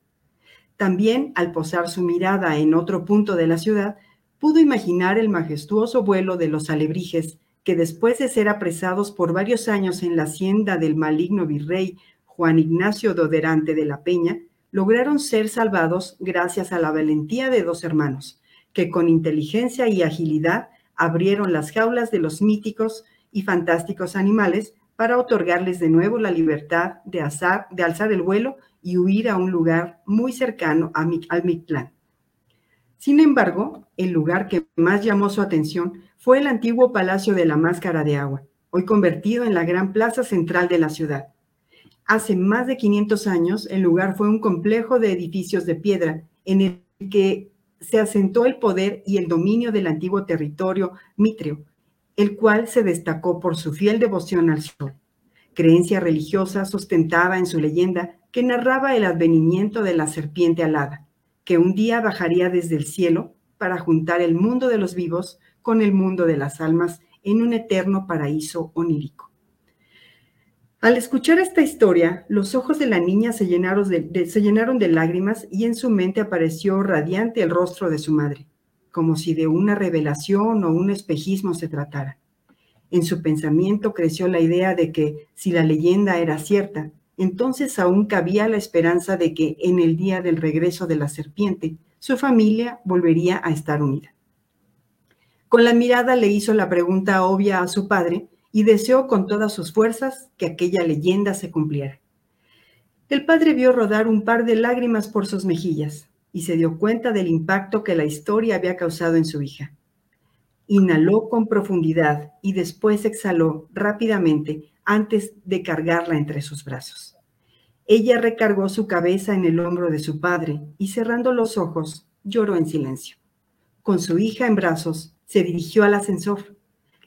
También, al posar su mirada en otro punto de la ciudad, pudo imaginar el majestuoso vuelo de los alebrijes que después de ser apresados por varios años en la hacienda del maligno virrey Juan Ignacio Doderante de la Peña, lograron ser salvados gracias a la valentía de dos hermanos, que con inteligencia y agilidad abrieron las jaulas de los míticos y fantásticos animales para otorgarles de nuevo la libertad de, alzar el vuelo y huir a un lugar muy cercano a, al Mictlán. Sin embargo, el lugar que más llamó su atención fue el antiguo Palacio de la Máscara de Agua, hoy convertido en la gran plaza central de la ciudad. Hace más de 500 años, el lugar fue un complejo de edificios de piedra en el que se asentó el poder y el dominio del antiguo territorio mitreo, el cual se destacó por su fiel devoción al sol, creencia religiosa sustentada en su leyenda que narraba el advenimiento de la serpiente alada, que un día bajaría desde el cielo para juntar el mundo de los vivos con el mundo de las almas en un eterno paraíso onírico. Al escuchar esta historia, los ojos de la niña se llenaron de, se llenaron de lágrimas y en su mente apareció radiante el rostro de su madre, como si de una revelación o un espejismo se tratara. En su pensamiento creció la idea de que, si la leyenda era cierta, entonces aún cabía la esperanza de que en el día del regreso de la serpiente, su familia volvería a estar unida. Con la mirada le hizo la pregunta obvia a su padre y deseó con todas sus fuerzas que aquella leyenda se cumpliera. El padre vio rodar un par de lágrimas por sus mejillas y se dio cuenta del impacto que la historia había causado en su hija. Inhaló con profundidad y después exhaló rápidamente antes de cargarla entre sus brazos. Ella recargó su cabeza en el hombro de su padre y cerrando los ojos lloró en silencio. Con su hija en brazos, Se dirigió al ascensor.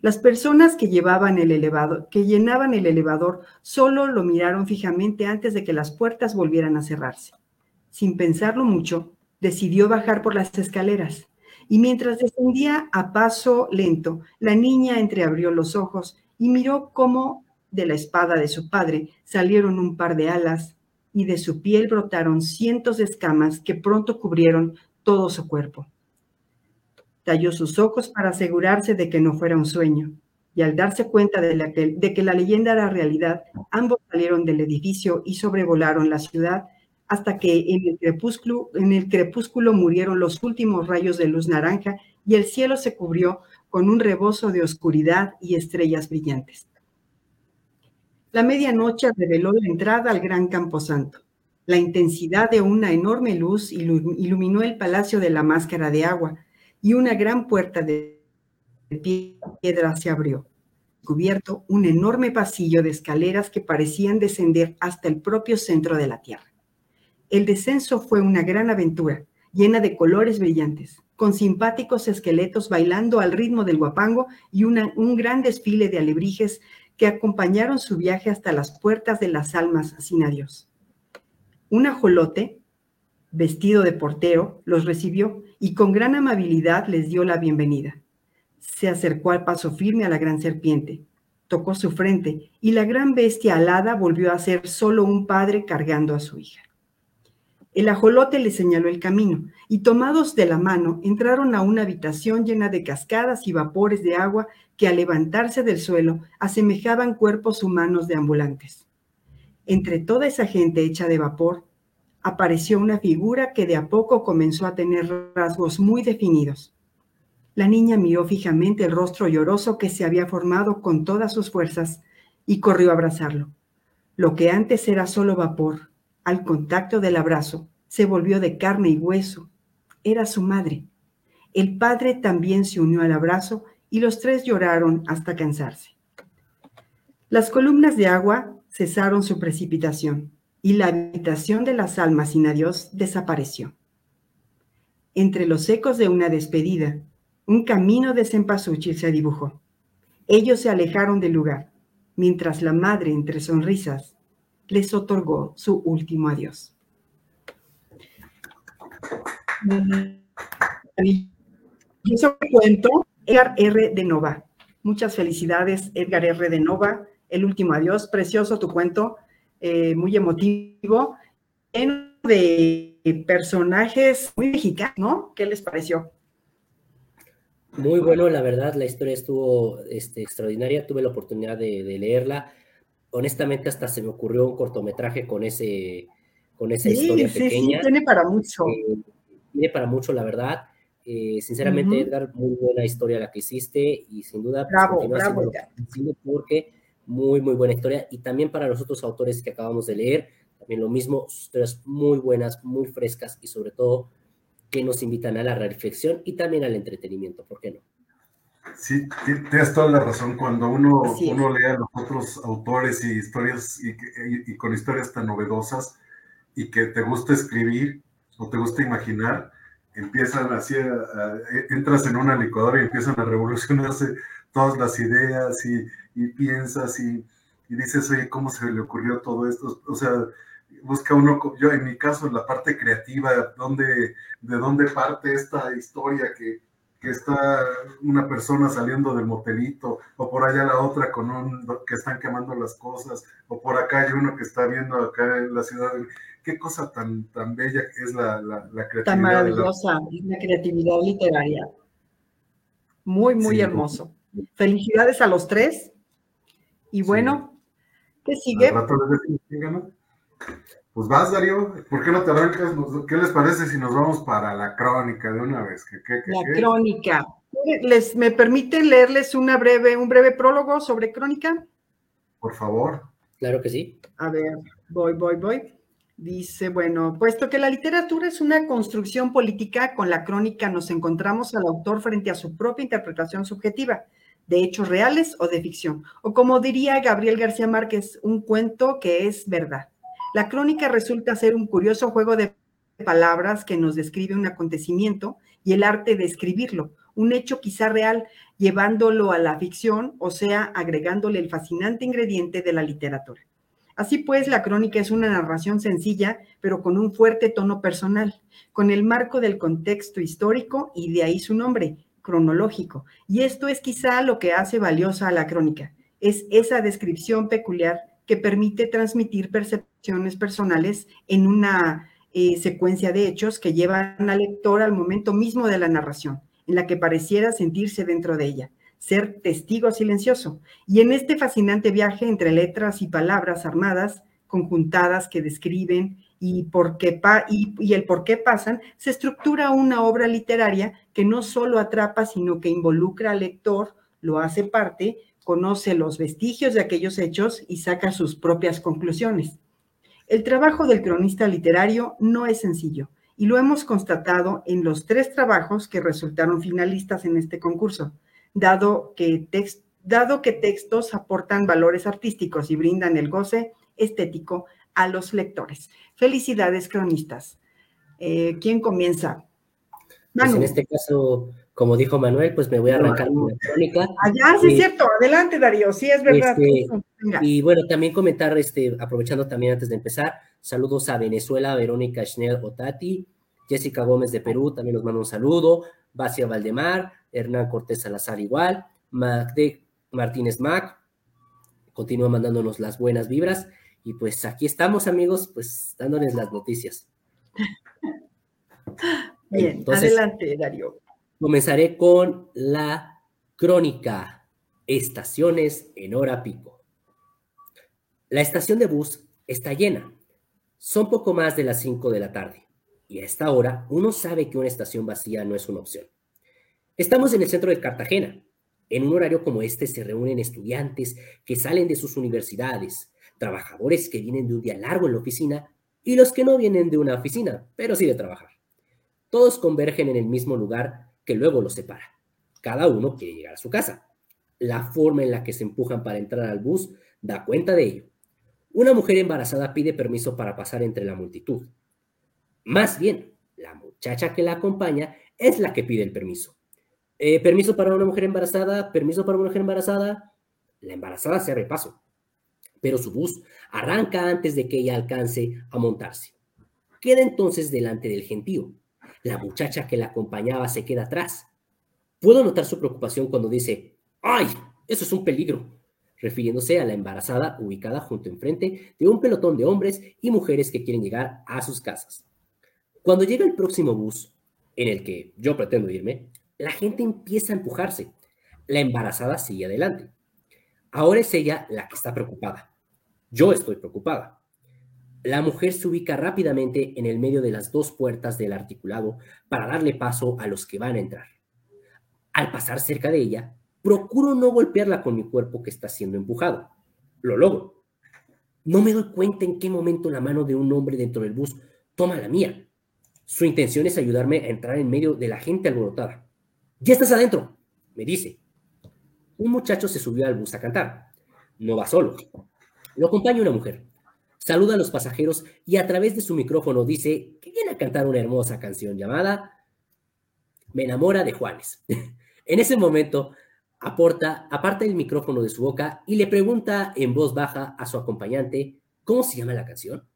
Las personas que llevaban el elevador, que llenaban el elevador, solo lo miraron fijamente antes de que las puertas volvieran a cerrarse. Sin pensarlo mucho, decidió bajar por las escaleras y mientras descendía a paso lento, la niña entreabrió los ojos y miró cómo de la espada de su padre salieron un par de alas y de su piel brotaron cientos de escamas que pronto cubrieron todo su cuerpo. Talló sus ojos para asegurarse de que no fuera un sueño, y al darse cuenta de, que la leyenda era realidad, ambos salieron del edificio y sobrevolaron la ciudad hasta que en el, crepúsculo, en el crepúsculo murieron los últimos rayos de luz naranja y el cielo se cubrió con un rebozo de oscuridad y estrellas brillantes. La medianoche reveló la entrada al gran camposanto. La intensidad de una enorme luz iluminó el palacio de la máscara de agua y una gran puerta de piedra se abrió, cubierto un enorme pasillo de escaleras que parecían descender hasta el propio centro de la tierra. El descenso fue una gran aventura, llena de colores brillantes, con simpáticos esqueletos bailando al ritmo del guapango y un gran desfile de alebrijes que acompañaron su viaje hasta las puertas de las almas sin adiós. Un ajolote, vestido de portero, los recibió y con gran amabilidad les dio la bienvenida. Se acercó al paso firme a la gran serpiente, tocó su frente y la gran bestia alada volvió a ser solo un padre cargando a su hija. El ajolote le señaló el camino y tomados de la mano entraron a una habitación llena de cascadas y vapores de agua que al levantarse del suelo asemejaban cuerpos humanos de ambulantes. Entre toda esa gente hecha de vapor, apareció una figura que de a poco comenzó a tener rasgos muy definidos. La niña miró fijamente el rostro lloroso que se había formado con todas sus fuerzas y corrió a abrazarlo. Lo que antes era solo vapor, al contacto del abrazo, se volvió de carne y hueso. Era su madre. El padre también se unió al abrazo y los tres lloraron hasta cansarse. Las columnas de agua cesaron su precipitación y la habitación de las almas sin adiós desapareció. Entre los ecos de una despedida, un camino de cempasúchil se dibujó. Ellos se alejaron del lugar, mientras la madre, entre sonrisas, les otorgó su último adiós. Yo cuento Edgar R. de Nova. Muchas felicidades, Edgar R. de Nova. El último adiós, precioso tu cuento, eh, muy emotivo, lleno de personajes muy mexicanos, ¿no? ¿Qué les pareció? Muy bueno, la verdad, la historia estuvo este, extraordinaria. Tuve la oportunidad de leerla honestamente hasta se me ocurrió un cortometraje con ese con esa historia pequeña. Sí, tiene para mucho. Eh, tiene para mucho, la verdad. Eh, sinceramente, Edgar, muy buena historia la que hiciste y sin duda pues, bravo, porque muy, muy buena historia. Y también para los otros autores que acabamos de leer, también lo mismo, historias muy buenas, muy frescas y sobre todo que nos invitan a la reflexión y también al entretenimiento, ¿por qué no? Sí, tienes toda la razón. Cuando uno, uno lee a los otros autores y historias y, con historias tan novedosas y que te gusta escribir o te gusta imaginar, empiezan así, entras en una licuadora y empiezan a revolucionarse todas las ideas y, piensas y, dices, oye, ¿cómo se le ocurrió todo esto? O sea, busca uno, yo en mi caso, la parte creativa, ¿dónde, de dónde parte esta historia que, que está una persona saliendo del motelito, o por allá la otra con un que están quemando las cosas, o por acá hay uno que está viendo acá en la ciudad. Qué cosa tan, tan bella es la, la, creatividad. Tan maravillosa, la... creatividad literaria. Muy, muy hermoso. Felicidades a los tres. Y bueno, ¿qué sigue? Pues vas, Darío, ¿por qué no te arrancas? ¿Qué les parece si nos vamos para la crónica de una vez? la crónica. ¿Les, ¿Me permiten leerles una breve, un breve prólogo sobre crónica? Por favor. Claro que sí. A ver, voy, voy, voy. Dice, bueno, puesto que la literatura es una construcción política, con la crónica nos encontramos al autor frente a su propia interpretación subjetiva de hechos reales o de ficción. O como diría Gabriel García Márquez, un cuento que es verdad. La crónica resulta ser un curioso juego de palabras que nos describe un acontecimiento y el arte de escribirlo, un hecho quizá real, llevándolo a la ficción, o sea, agregándole el fascinante ingrediente de la literatura. Así pues, la crónica es una narración sencilla, pero con un fuerte tono personal, con el marco del contexto histórico y de ahí su nombre, cronológico. Y esto es quizá lo que hace valiosa a la crónica, es esa descripción peculiar que permite transmitir percepciones personales en una eh, secuencia de hechos que llevan al lector al momento mismo de la narración, en la que pareciera sentirse dentro de ella ser testigo silencioso. Y en este fascinante viaje entre letras y palabras armadas, conjuntadas que describen y, por qué y, el por qué pasan, se estructura una obra literaria que no solo atrapa, sino que involucra al lector, lo hace parte, conoce los vestigios de aquellos hechos y saca sus propias conclusiones. El trabajo del cronista literario no es sencillo y lo hemos constatado en los tres trabajos que resultaron finalistas en este concurso dado que, dado que textos aportan valores artísticos y brindan el goce estético a los lectores. Felicidades, cronistas. Eh, ¿Quién comienza? Pues en este caso, como dijo Manuel, pues me voy a arrancar con la crónica. Allá, sí, es cierto. Adelante, Darío. Sí, es verdad. Este, y bueno, también comentar, este, aprovechando también antes de empezar, saludos a Venezuela, Verónica Schnell Otati, Jessica Gómez de Perú, también nos manda un saludo, Basia Valdemar, Hernán Cortés Salazar igual, Magde Martínez Mac, continúa mandándonos las buenas vibras. Y pues aquí estamos, amigos, pues dándoles las noticias. [laughs] Bien, adelante, Darío. Comenzaré con la crónica Estaciones en hora pico. La estación de bus está llena. Son poco más de las 5 de la tarde. Y a esta hora uno sabe que una estación vacía no es una opción. Estamos en el centro de Cartagena. En un horario como este se reúnen estudiantes que salen de sus universidades, trabajadores que vienen de un día largo en la oficina y los que no vienen de una oficina, pero sí de trabajar. Todos convergen en el mismo lugar que luego los separa. Cada uno quiere llegar a su casa. La forma en la que se empujan para entrar al bus da cuenta de ello. Una mujer embarazada pide permiso para pasar entre la multitud. Más bien, la muchacha que la acompaña es la que pide el permiso. Eh, permiso para una mujer embarazada, permiso para una mujer embarazada. La embarazada se abre paso, pero su bus arranca antes de que ella alcance a montarse. Queda entonces delante del gentío. La muchacha que la acompañaba se queda atrás. Puedo notar su preocupación cuando dice, ¡ay! Eso es un peligro, refiriéndose a la embarazada ubicada junto enfrente de un pelotón de hombres y mujeres que quieren llegar a sus casas. Cuando llega el próximo bus, en el que yo pretendo irme, la gente empieza a empujarse. La embarazada sigue adelante. Ahora es ella la que está preocupada. Yo estoy preocupada. La mujer se ubica rápidamente en el medio de las dos puertas del articulado para darle paso a los que van a entrar. Al pasar cerca de ella, procuro no golpearla con mi cuerpo que está siendo empujado. Lo logro. No me doy cuenta en qué momento la mano de un hombre dentro del bus toma la mía. Su intención es ayudarme a entrar en medio de la gente alborotada. Ya estás adentro, me dice. Un muchacho se subió al bus a cantar. No va solo. Lo acompaña una mujer. Saluda a los pasajeros y a través de su micrófono dice que viene a cantar una hermosa canción llamada Me enamora de Juanes. [laughs] en ese momento, aporta, aparta el micrófono de su boca y le pregunta en voz baja a su acompañante cómo se llama la canción.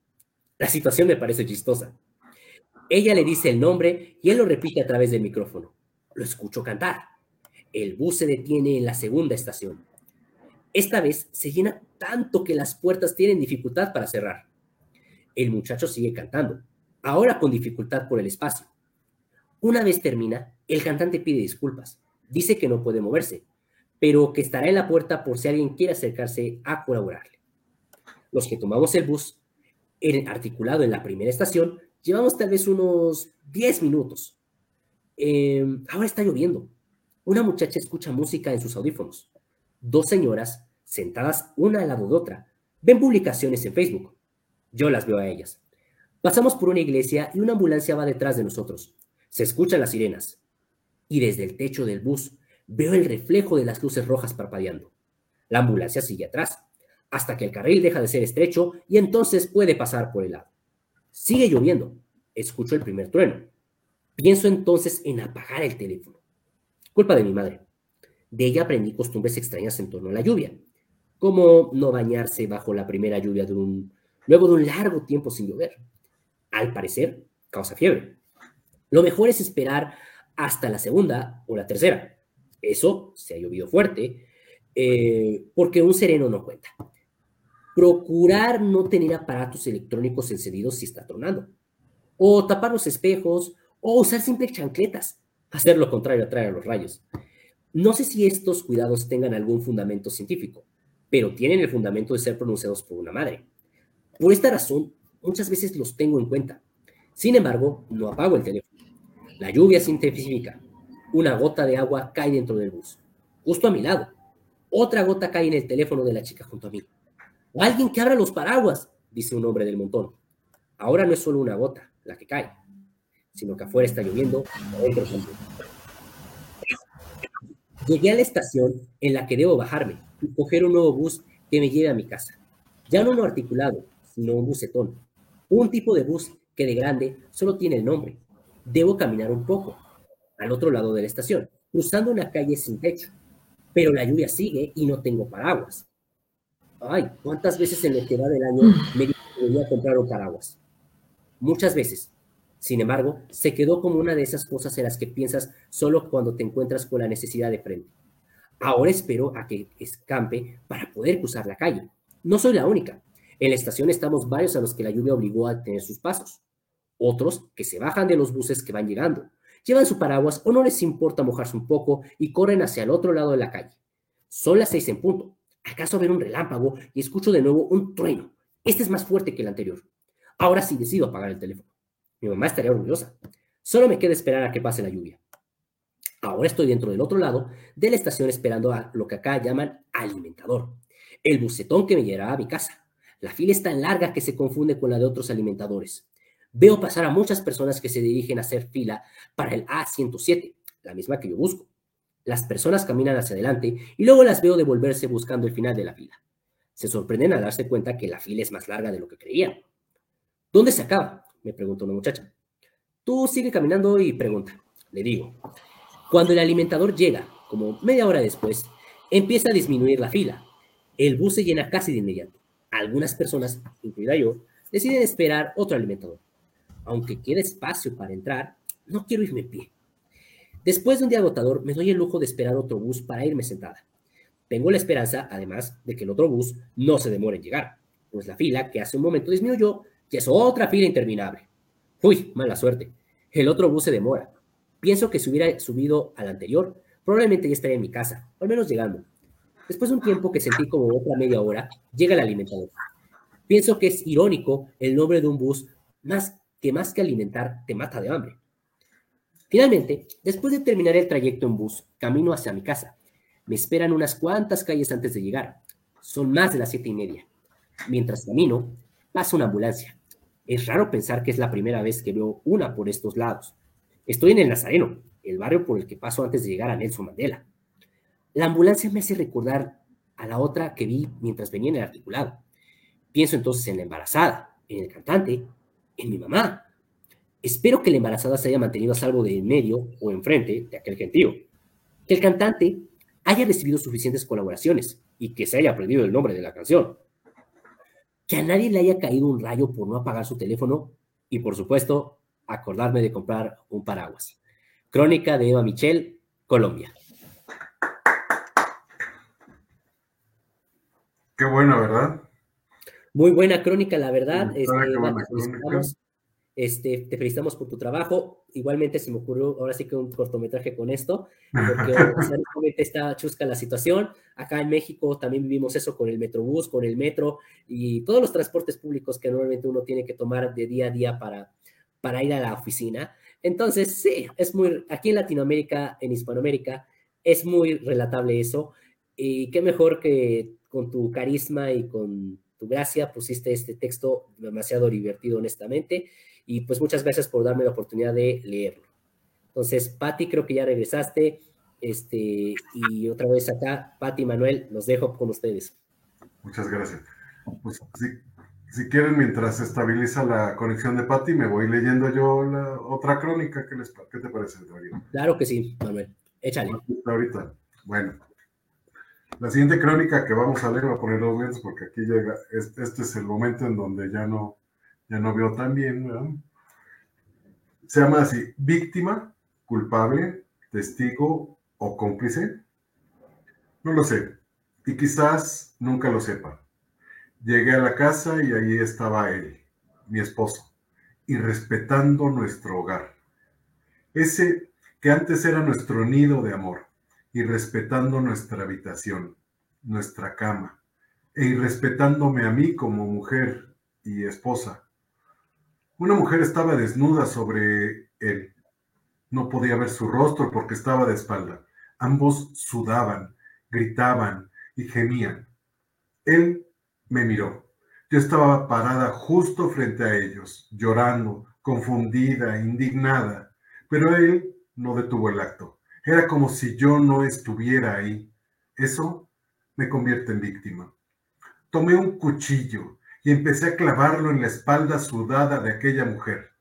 La situación me parece chistosa. Ella le dice el nombre y él lo repite a través del micrófono lo escucho cantar. El bus se detiene en la segunda estación. Esta vez se llena tanto que las puertas tienen dificultad para cerrar. El muchacho sigue cantando, ahora con dificultad por el espacio. Una vez termina, el cantante pide disculpas. Dice que no puede moverse, pero que estará en la puerta por si alguien quiere acercarse a colaborarle. Los que tomamos el bus, articulado en la primera estación, llevamos tal vez unos 10 minutos. Em, ahora está lloviendo. Una muchacha escucha música en sus audífonos. Dos señoras, sentadas una al lado de otra, ven publicaciones en Facebook. Yo las veo a ellas. Pasamos por una iglesia y una ambulancia va detrás de nosotros. Se escuchan las sirenas. Y desde el techo del bus veo el reflejo de las luces rojas parpadeando. La ambulancia sigue atrás, hasta que el carril deja de ser estrecho y entonces puede pasar por el lado. Sigue lloviendo. Escucho el primer trueno. Pienso entonces en apagar el teléfono. Culpa de mi madre. De ella aprendí costumbres extrañas en torno a la lluvia, como no bañarse bajo la primera lluvia de un, luego de un largo tiempo sin llover. Al parecer, causa fiebre. Lo mejor es esperar hasta la segunda o la tercera. Eso, se ha llovido fuerte, eh, porque un sereno no cuenta. Procurar no tener aparatos electrónicos encendidos si está tronando. O tapar los espejos, o usar simples chancletas. Hacer lo contrario atrae a los rayos. No sé si estos cuidados tengan algún fundamento científico, pero tienen el fundamento de ser pronunciados por una madre. Por esta razón, muchas veces los tengo en cuenta. Sin embargo, no apago el teléfono. La lluvia se intensifica. Una gota de agua cae dentro del bus, justo a mi lado. Otra gota cae en el teléfono de la chica junto a mí. O alguien que abra los paraguas, dice un hombre del montón. Ahora no es solo una gota la que cae, sino que afuera está lloviendo. Llegué a la estación en la que debo bajarme y coger un nuevo bus que me lleve a mi casa. Ya no uno articulado, sino un bucetón. Un tipo de bus que de grande solo tiene el nombre. Debo caminar un poco, al otro lado de la estación, cruzando una calle sin techo. Pero la lluvia sigue y no tengo paraguas. Ay, ¿cuántas veces en lo que va del año me dije que debía comprar un paraguas? Muchas veces, sin embargo, se quedó como una de esas cosas en las que piensas solo cuando te encuentras con la necesidad de frente. Ahora espero a que escampe para poder cruzar la calle. No soy la única. En la estación estamos varios a los que la lluvia obligó a tener sus pasos. Otros que se bajan de los buses que van llegando, llevan su paraguas o no les importa mojarse un poco y corren hacia el otro lado de la calle. Son las seis en punto. ¿Acaso ver un relámpago y escucho de nuevo un trueno? Este es más fuerte que el anterior. Ahora sí decido apagar el teléfono. Mi mamá estaría orgullosa. Solo me queda esperar a que pase la lluvia. Ahora estoy dentro del otro lado de la estación esperando a lo que acá llaman alimentador. El bucetón que me llevará a mi casa. La fila es tan larga que se confunde con la de otros alimentadores. Veo pasar a muchas personas que se dirigen a hacer fila para el A107, la misma que yo busco. Las personas caminan hacia adelante y luego las veo devolverse buscando el final de la fila. Se sorprenden al darse cuenta que la fila es más larga de lo que creían. ¿Dónde se acaba? me preguntó una muchacha. Tú sigue caminando y pregunta. Le digo. Cuando el alimentador llega, como media hora después, empieza a disminuir la fila. El bus se llena casi de inmediato. Algunas personas, incluida yo, deciden esperar otro alimentador. Aunque quede espacio para entrar, no quiero irme en pie. Después de un día agotador, me doy el lujo de esperar otro bus para irme sentada. Tengo la esperanza, además, de que el otro bus no se demore en llegar, pues la fila que hace un momento disminuyó y es otra fila interminable. Uy, mala suerte. El otro bus se demora. Pienso que si hubiera subido al anterior, probablemente ya estaría en mi casa, o al menos llegando. Después de un tiempo que sentí como otra media hora, llega el alimentador. Pienso que es irónico el nombre de un bus más que más que alimentar te mata de hambre. Finalmente, después de terminar el trayecto en bus, camino hacia mi casa. Me esperan unas cuantas calles antes de llegar. Son más de las siete y media. Mientras camino, pasa una ambulancia. Es raro pensar que es la primera vez que veo una por estos lados. Estoy en el Nazareno, el barrio por el que paso antes de llegar a Nelson Mandela. La ambulancia me hace recordar a la otra que vi mientras venía en el articulado. Pienso entonces en la embarazada, en el cantante, en mi mamá. Espero que la embarazada se haya mantenido a salvo de en medio o enfrente de aquel gentío. Que el cantante haya recibido suficientes colaboraciones y que se haya aprendido el nombre de la canción que a nadie le haya caído un rayo por no apagar su teléfono y, por supuesto, acordarme de comprar un paraguas. Crónica de Eva Michel, Colombia. Qué buena, ¿verdad? Muy buena crónica, la verdad. Este, este, te felicitamos por tu trabajo. Igualmente se me ocurrió ahora sí que un cortometraje con esto, porque [laughs] está chusca la situación. Acá en México también vivimos eso con el Metrobús, con el metro y todos los transportes públicos que normalmente uno tiene que tomar de día a día para, para ir a la oficina. Entonces, sí, es muy, aquí en Latinoamérica, en Hispanoamérica, es muy relatable eso. Y qué mejor que con tu carisma y con tu gracia pusiste este texto demasiado divertido, honestamente. Y pues muchas gracias por darme la oportunidad de leerlo. Entonces, Patti, creo que ya regresaste. Este, y otra vez acá, Patti Manuel, los dejo con ustedes. Muchas gracias. Pues, si, quieren, mientras se estabiliza la conexión de Patti, me voy leyendo yo la otra crónica. ¿Qué, les, qué te parece, Claro que sí, Manuel. Échale. Ahorita. Bueno. La siguiente crónica que vamos a leer, voy a poner dos lentes porque aquí llega, este, es el momento en donde ya no, ya no veo tan bien. Se llama así, víctima, culpable, testigo o cómplice. No lo sé, y quizás nunca lo sepa. Llegué a la casa y ahí estaba él, mi esposo, y respetando nuestro hogar. Ese que antes era nuestro nido de amor, y respetando nuestra habitación, nuestra cama, e irrespetándome a mí como mujer y esposa. Una mujer estaba desnuda sobre él. No podía ver su rostro porque estaba de espalda. Ambos sudaban, gritaban y gemían. Él me miró. Yo estaba parada justo frente a ellos, llorando, confundida, indignada, pero él no detuvo el acto. Era como si yo no estuviera ahí. Eso me convierte en víctima. Tomé un cuchillo y empecé a clavarlo en la espalda sudada de aquella mujer.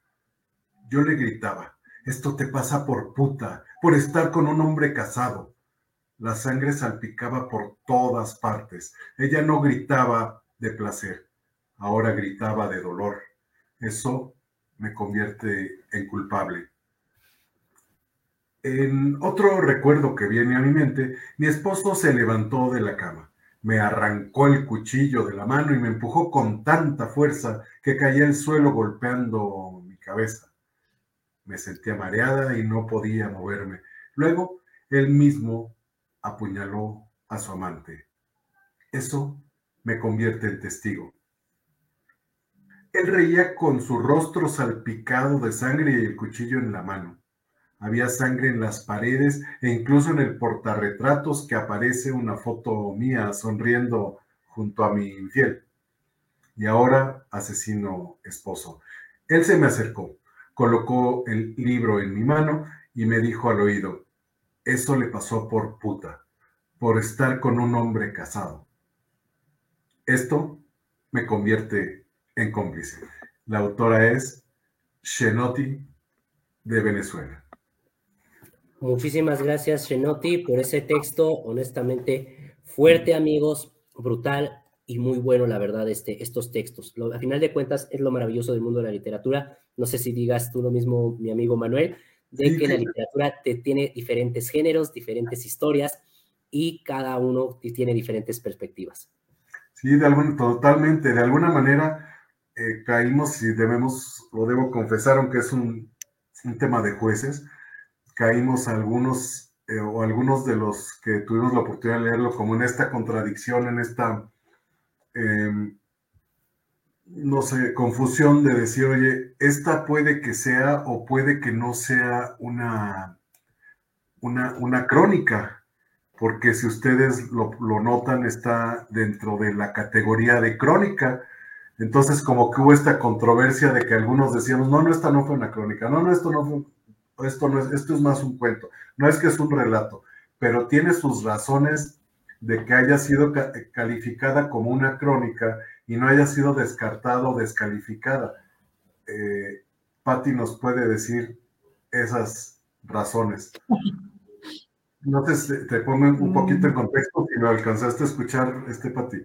Yo le gritaba, esto te pasa por puta, por estar con un hombre casado. La sangre salpicaba por todas partes. Ella no gritaba de placer, ahora gritaba de dolor. Eso me convierte en culpable. En otro recuerdo que viene a mi mente, mi esposo se levantó de la cama, me arrancó el cuchillo de la mano y me empujó con tanta fuerza que caí al suelo golpeando mi cabeza. Me sentía mareada y no podía moverme. Luego, él mismo apuñaló a su amante. Eso me convierte en testigo. Él reía con su rostro salpicado de sangre y el cuchillo en la mano. Había sangre en las paredes e incluso en el portarretratos que aparece una foto mía sonriendo junto a mi infiel. Y ahora asesino esposo. Él se me acercó, colocó el libro en mi mano y me dijo al oído, eso le pasó por puta, por estar con un hombre casado. Esto me convierte en cómplice. La autora es Shenotti de Venezuela. Muchísimas gracias, Shenotti, por ese texto, honestamente fuerte, amigos, brutal y muy bueno, la verdad, este, estos textos. a final de cuentas, es lo maravilloso del mundo de la literatura. No sé si digas tú lo mismo, mi amigo Manuel, de que la literatura te tiene diferentes géneros, diferentes historias y cada uno tiene diferentes perspectivas. Sí, de algún, totalmente. De alguna manera eh, caímos, y debemos, lo debo confesar, aunque es un, un tema de jueces, caímos algunos eh, o algunos de los que tuvimos la oportunidad de leerlo como en esta contradicción, en esta em, no sé, confusión de decir, oye, esta puede que sea o puede que no sea una, una, una crónica, porque si ustedes lo, notan, está dentro de la categoría de crónica. Entonces, como que hubo esta controversia de que algunos decíamos, no, no, esta no fue una crónica, no, no, esto no fue, esto no es, esto es más un cuento, no es que es un relato, pero tiene sus razones de que haya sido calificada como una crónica y no haya sido descartada o descalificada. Eh, Patti nos puede decir esas razones. No te, te pongo un poquito en mm. contexto si lo alcanzaste a escuchar, este Patti.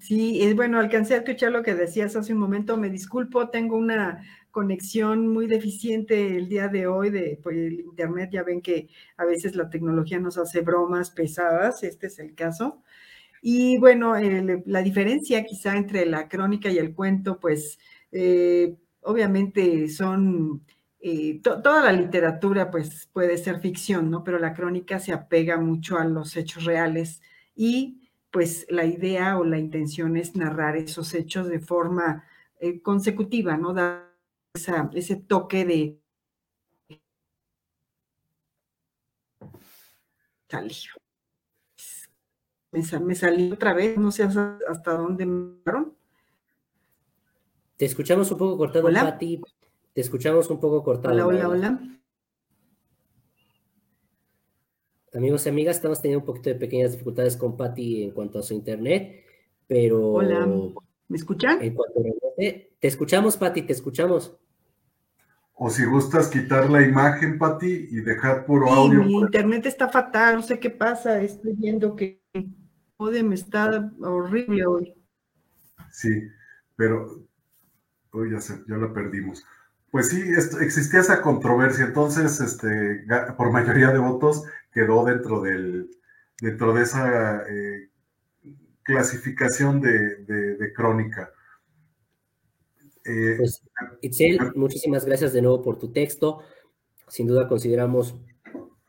Sí, bueno, alcancé a escuchar lo que decías hace un momento. Me disculpo, tengo una conexión muy deficiente el día de hoy de pues, el internet. Ya ven que a veces la tecnología nos hace bromas pesadas, este es el caso. Y bueno, la diferencia quizá entre la crónica y el cuento, pues eh, obviamente son, eh, toda la literatura pues puede ser ficción, ¿no? Pero la crónica se apega mucho a los hechos reales y pues la idea o la intención es narrar esos hechos de forma eh, consecutiva, ¿no? Dar ese toque de... me, salí otra vez, no sé hasta, dónde me fueron. Te escuchamos un poco cortado, hola. Pati. Te escuchamos un poco cortado. Hola, hola, hola. Amigos y amigas, estamos teniendo un poquito de pequeñas dificultades con Patti en cuanto a su internet, pero... Hola, ¿me escuchan? te escuchamos, Patti, te escuchamos. O si gustas quitar la imagen, Pati, y dejar puro audio. Mi internet está fatal, no sé qué pasa. Estoy viendo que me está horrible hoy. Sí, pero hoy ya, ya la perdimos. Pues sí, existía esa controversia, entonces, este, por mayoría de votos, quedó dentro del, dentro de esa eh, clasificación de, crónica. Eh, pues, Itzel, muchísimas gracias de nuevo por tu texto. Sin duda consideramos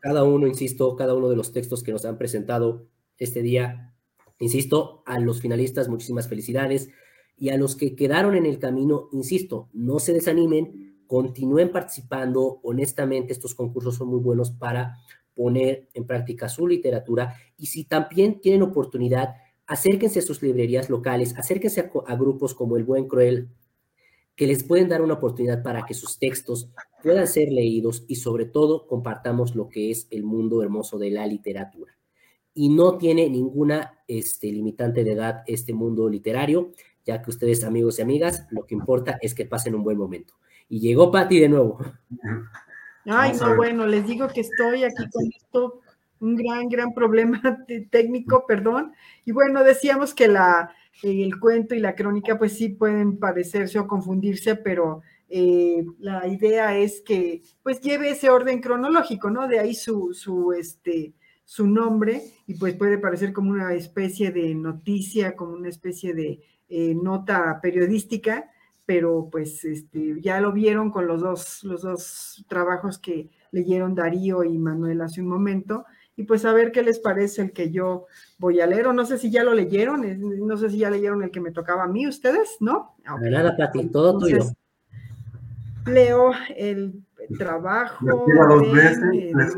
cada uno, insisto, cada uno de los textos que nos han presentado este día. Insisto, a los finalistas, muchísimas felicidades. Y a los que quedaron en el camino, insisto, no se desanimen, continúen participando. Honestamente, estos concursos son muy buenos para poner en práctica su literatura y si también tienen oportunidad, acérquense a sus librerías locales, acérquense a, grupos como El Buen Cruel, que les pueden dar una oportunidad para que sus textos puedan ser leídos y sobre todo compartamos lo que es el mundo hermoso de la literatura. Y no tiene ninguna este, limitante de edad este mundo literario, ya que ustedes amigos y amigas, lo que importa es que pasen un buen momento. Y llegó Patti de nuevo. [laughs] Ay, no, bueno, les digo que estoy aquí con esto, un gran, gran problema [laughs] técnico, perdón. Y bueno, decíamos que la, el cuento y la crónica, pues sí pueden parecerse o confundirse, pero eh, la idea es que pues lleve ese orden cronológico, ¿no? De ahí su, su, este, su nombre, y pues puede parecer como una especie de noticia, como una especie de eh, nota periodística, pero pues este, ya lo vieron con los dos, los dos trabajos que leyeron Darío y Manuel hace un momento, y pues a ver qué les parece el que yo voy a leer, o no sé si ya lo leyeron, no sé si ya leyeron el que me tocaba a mí, ustedes, ¿no? Okay. Pati, todo tuyo. Leo el trabajo. dos veces.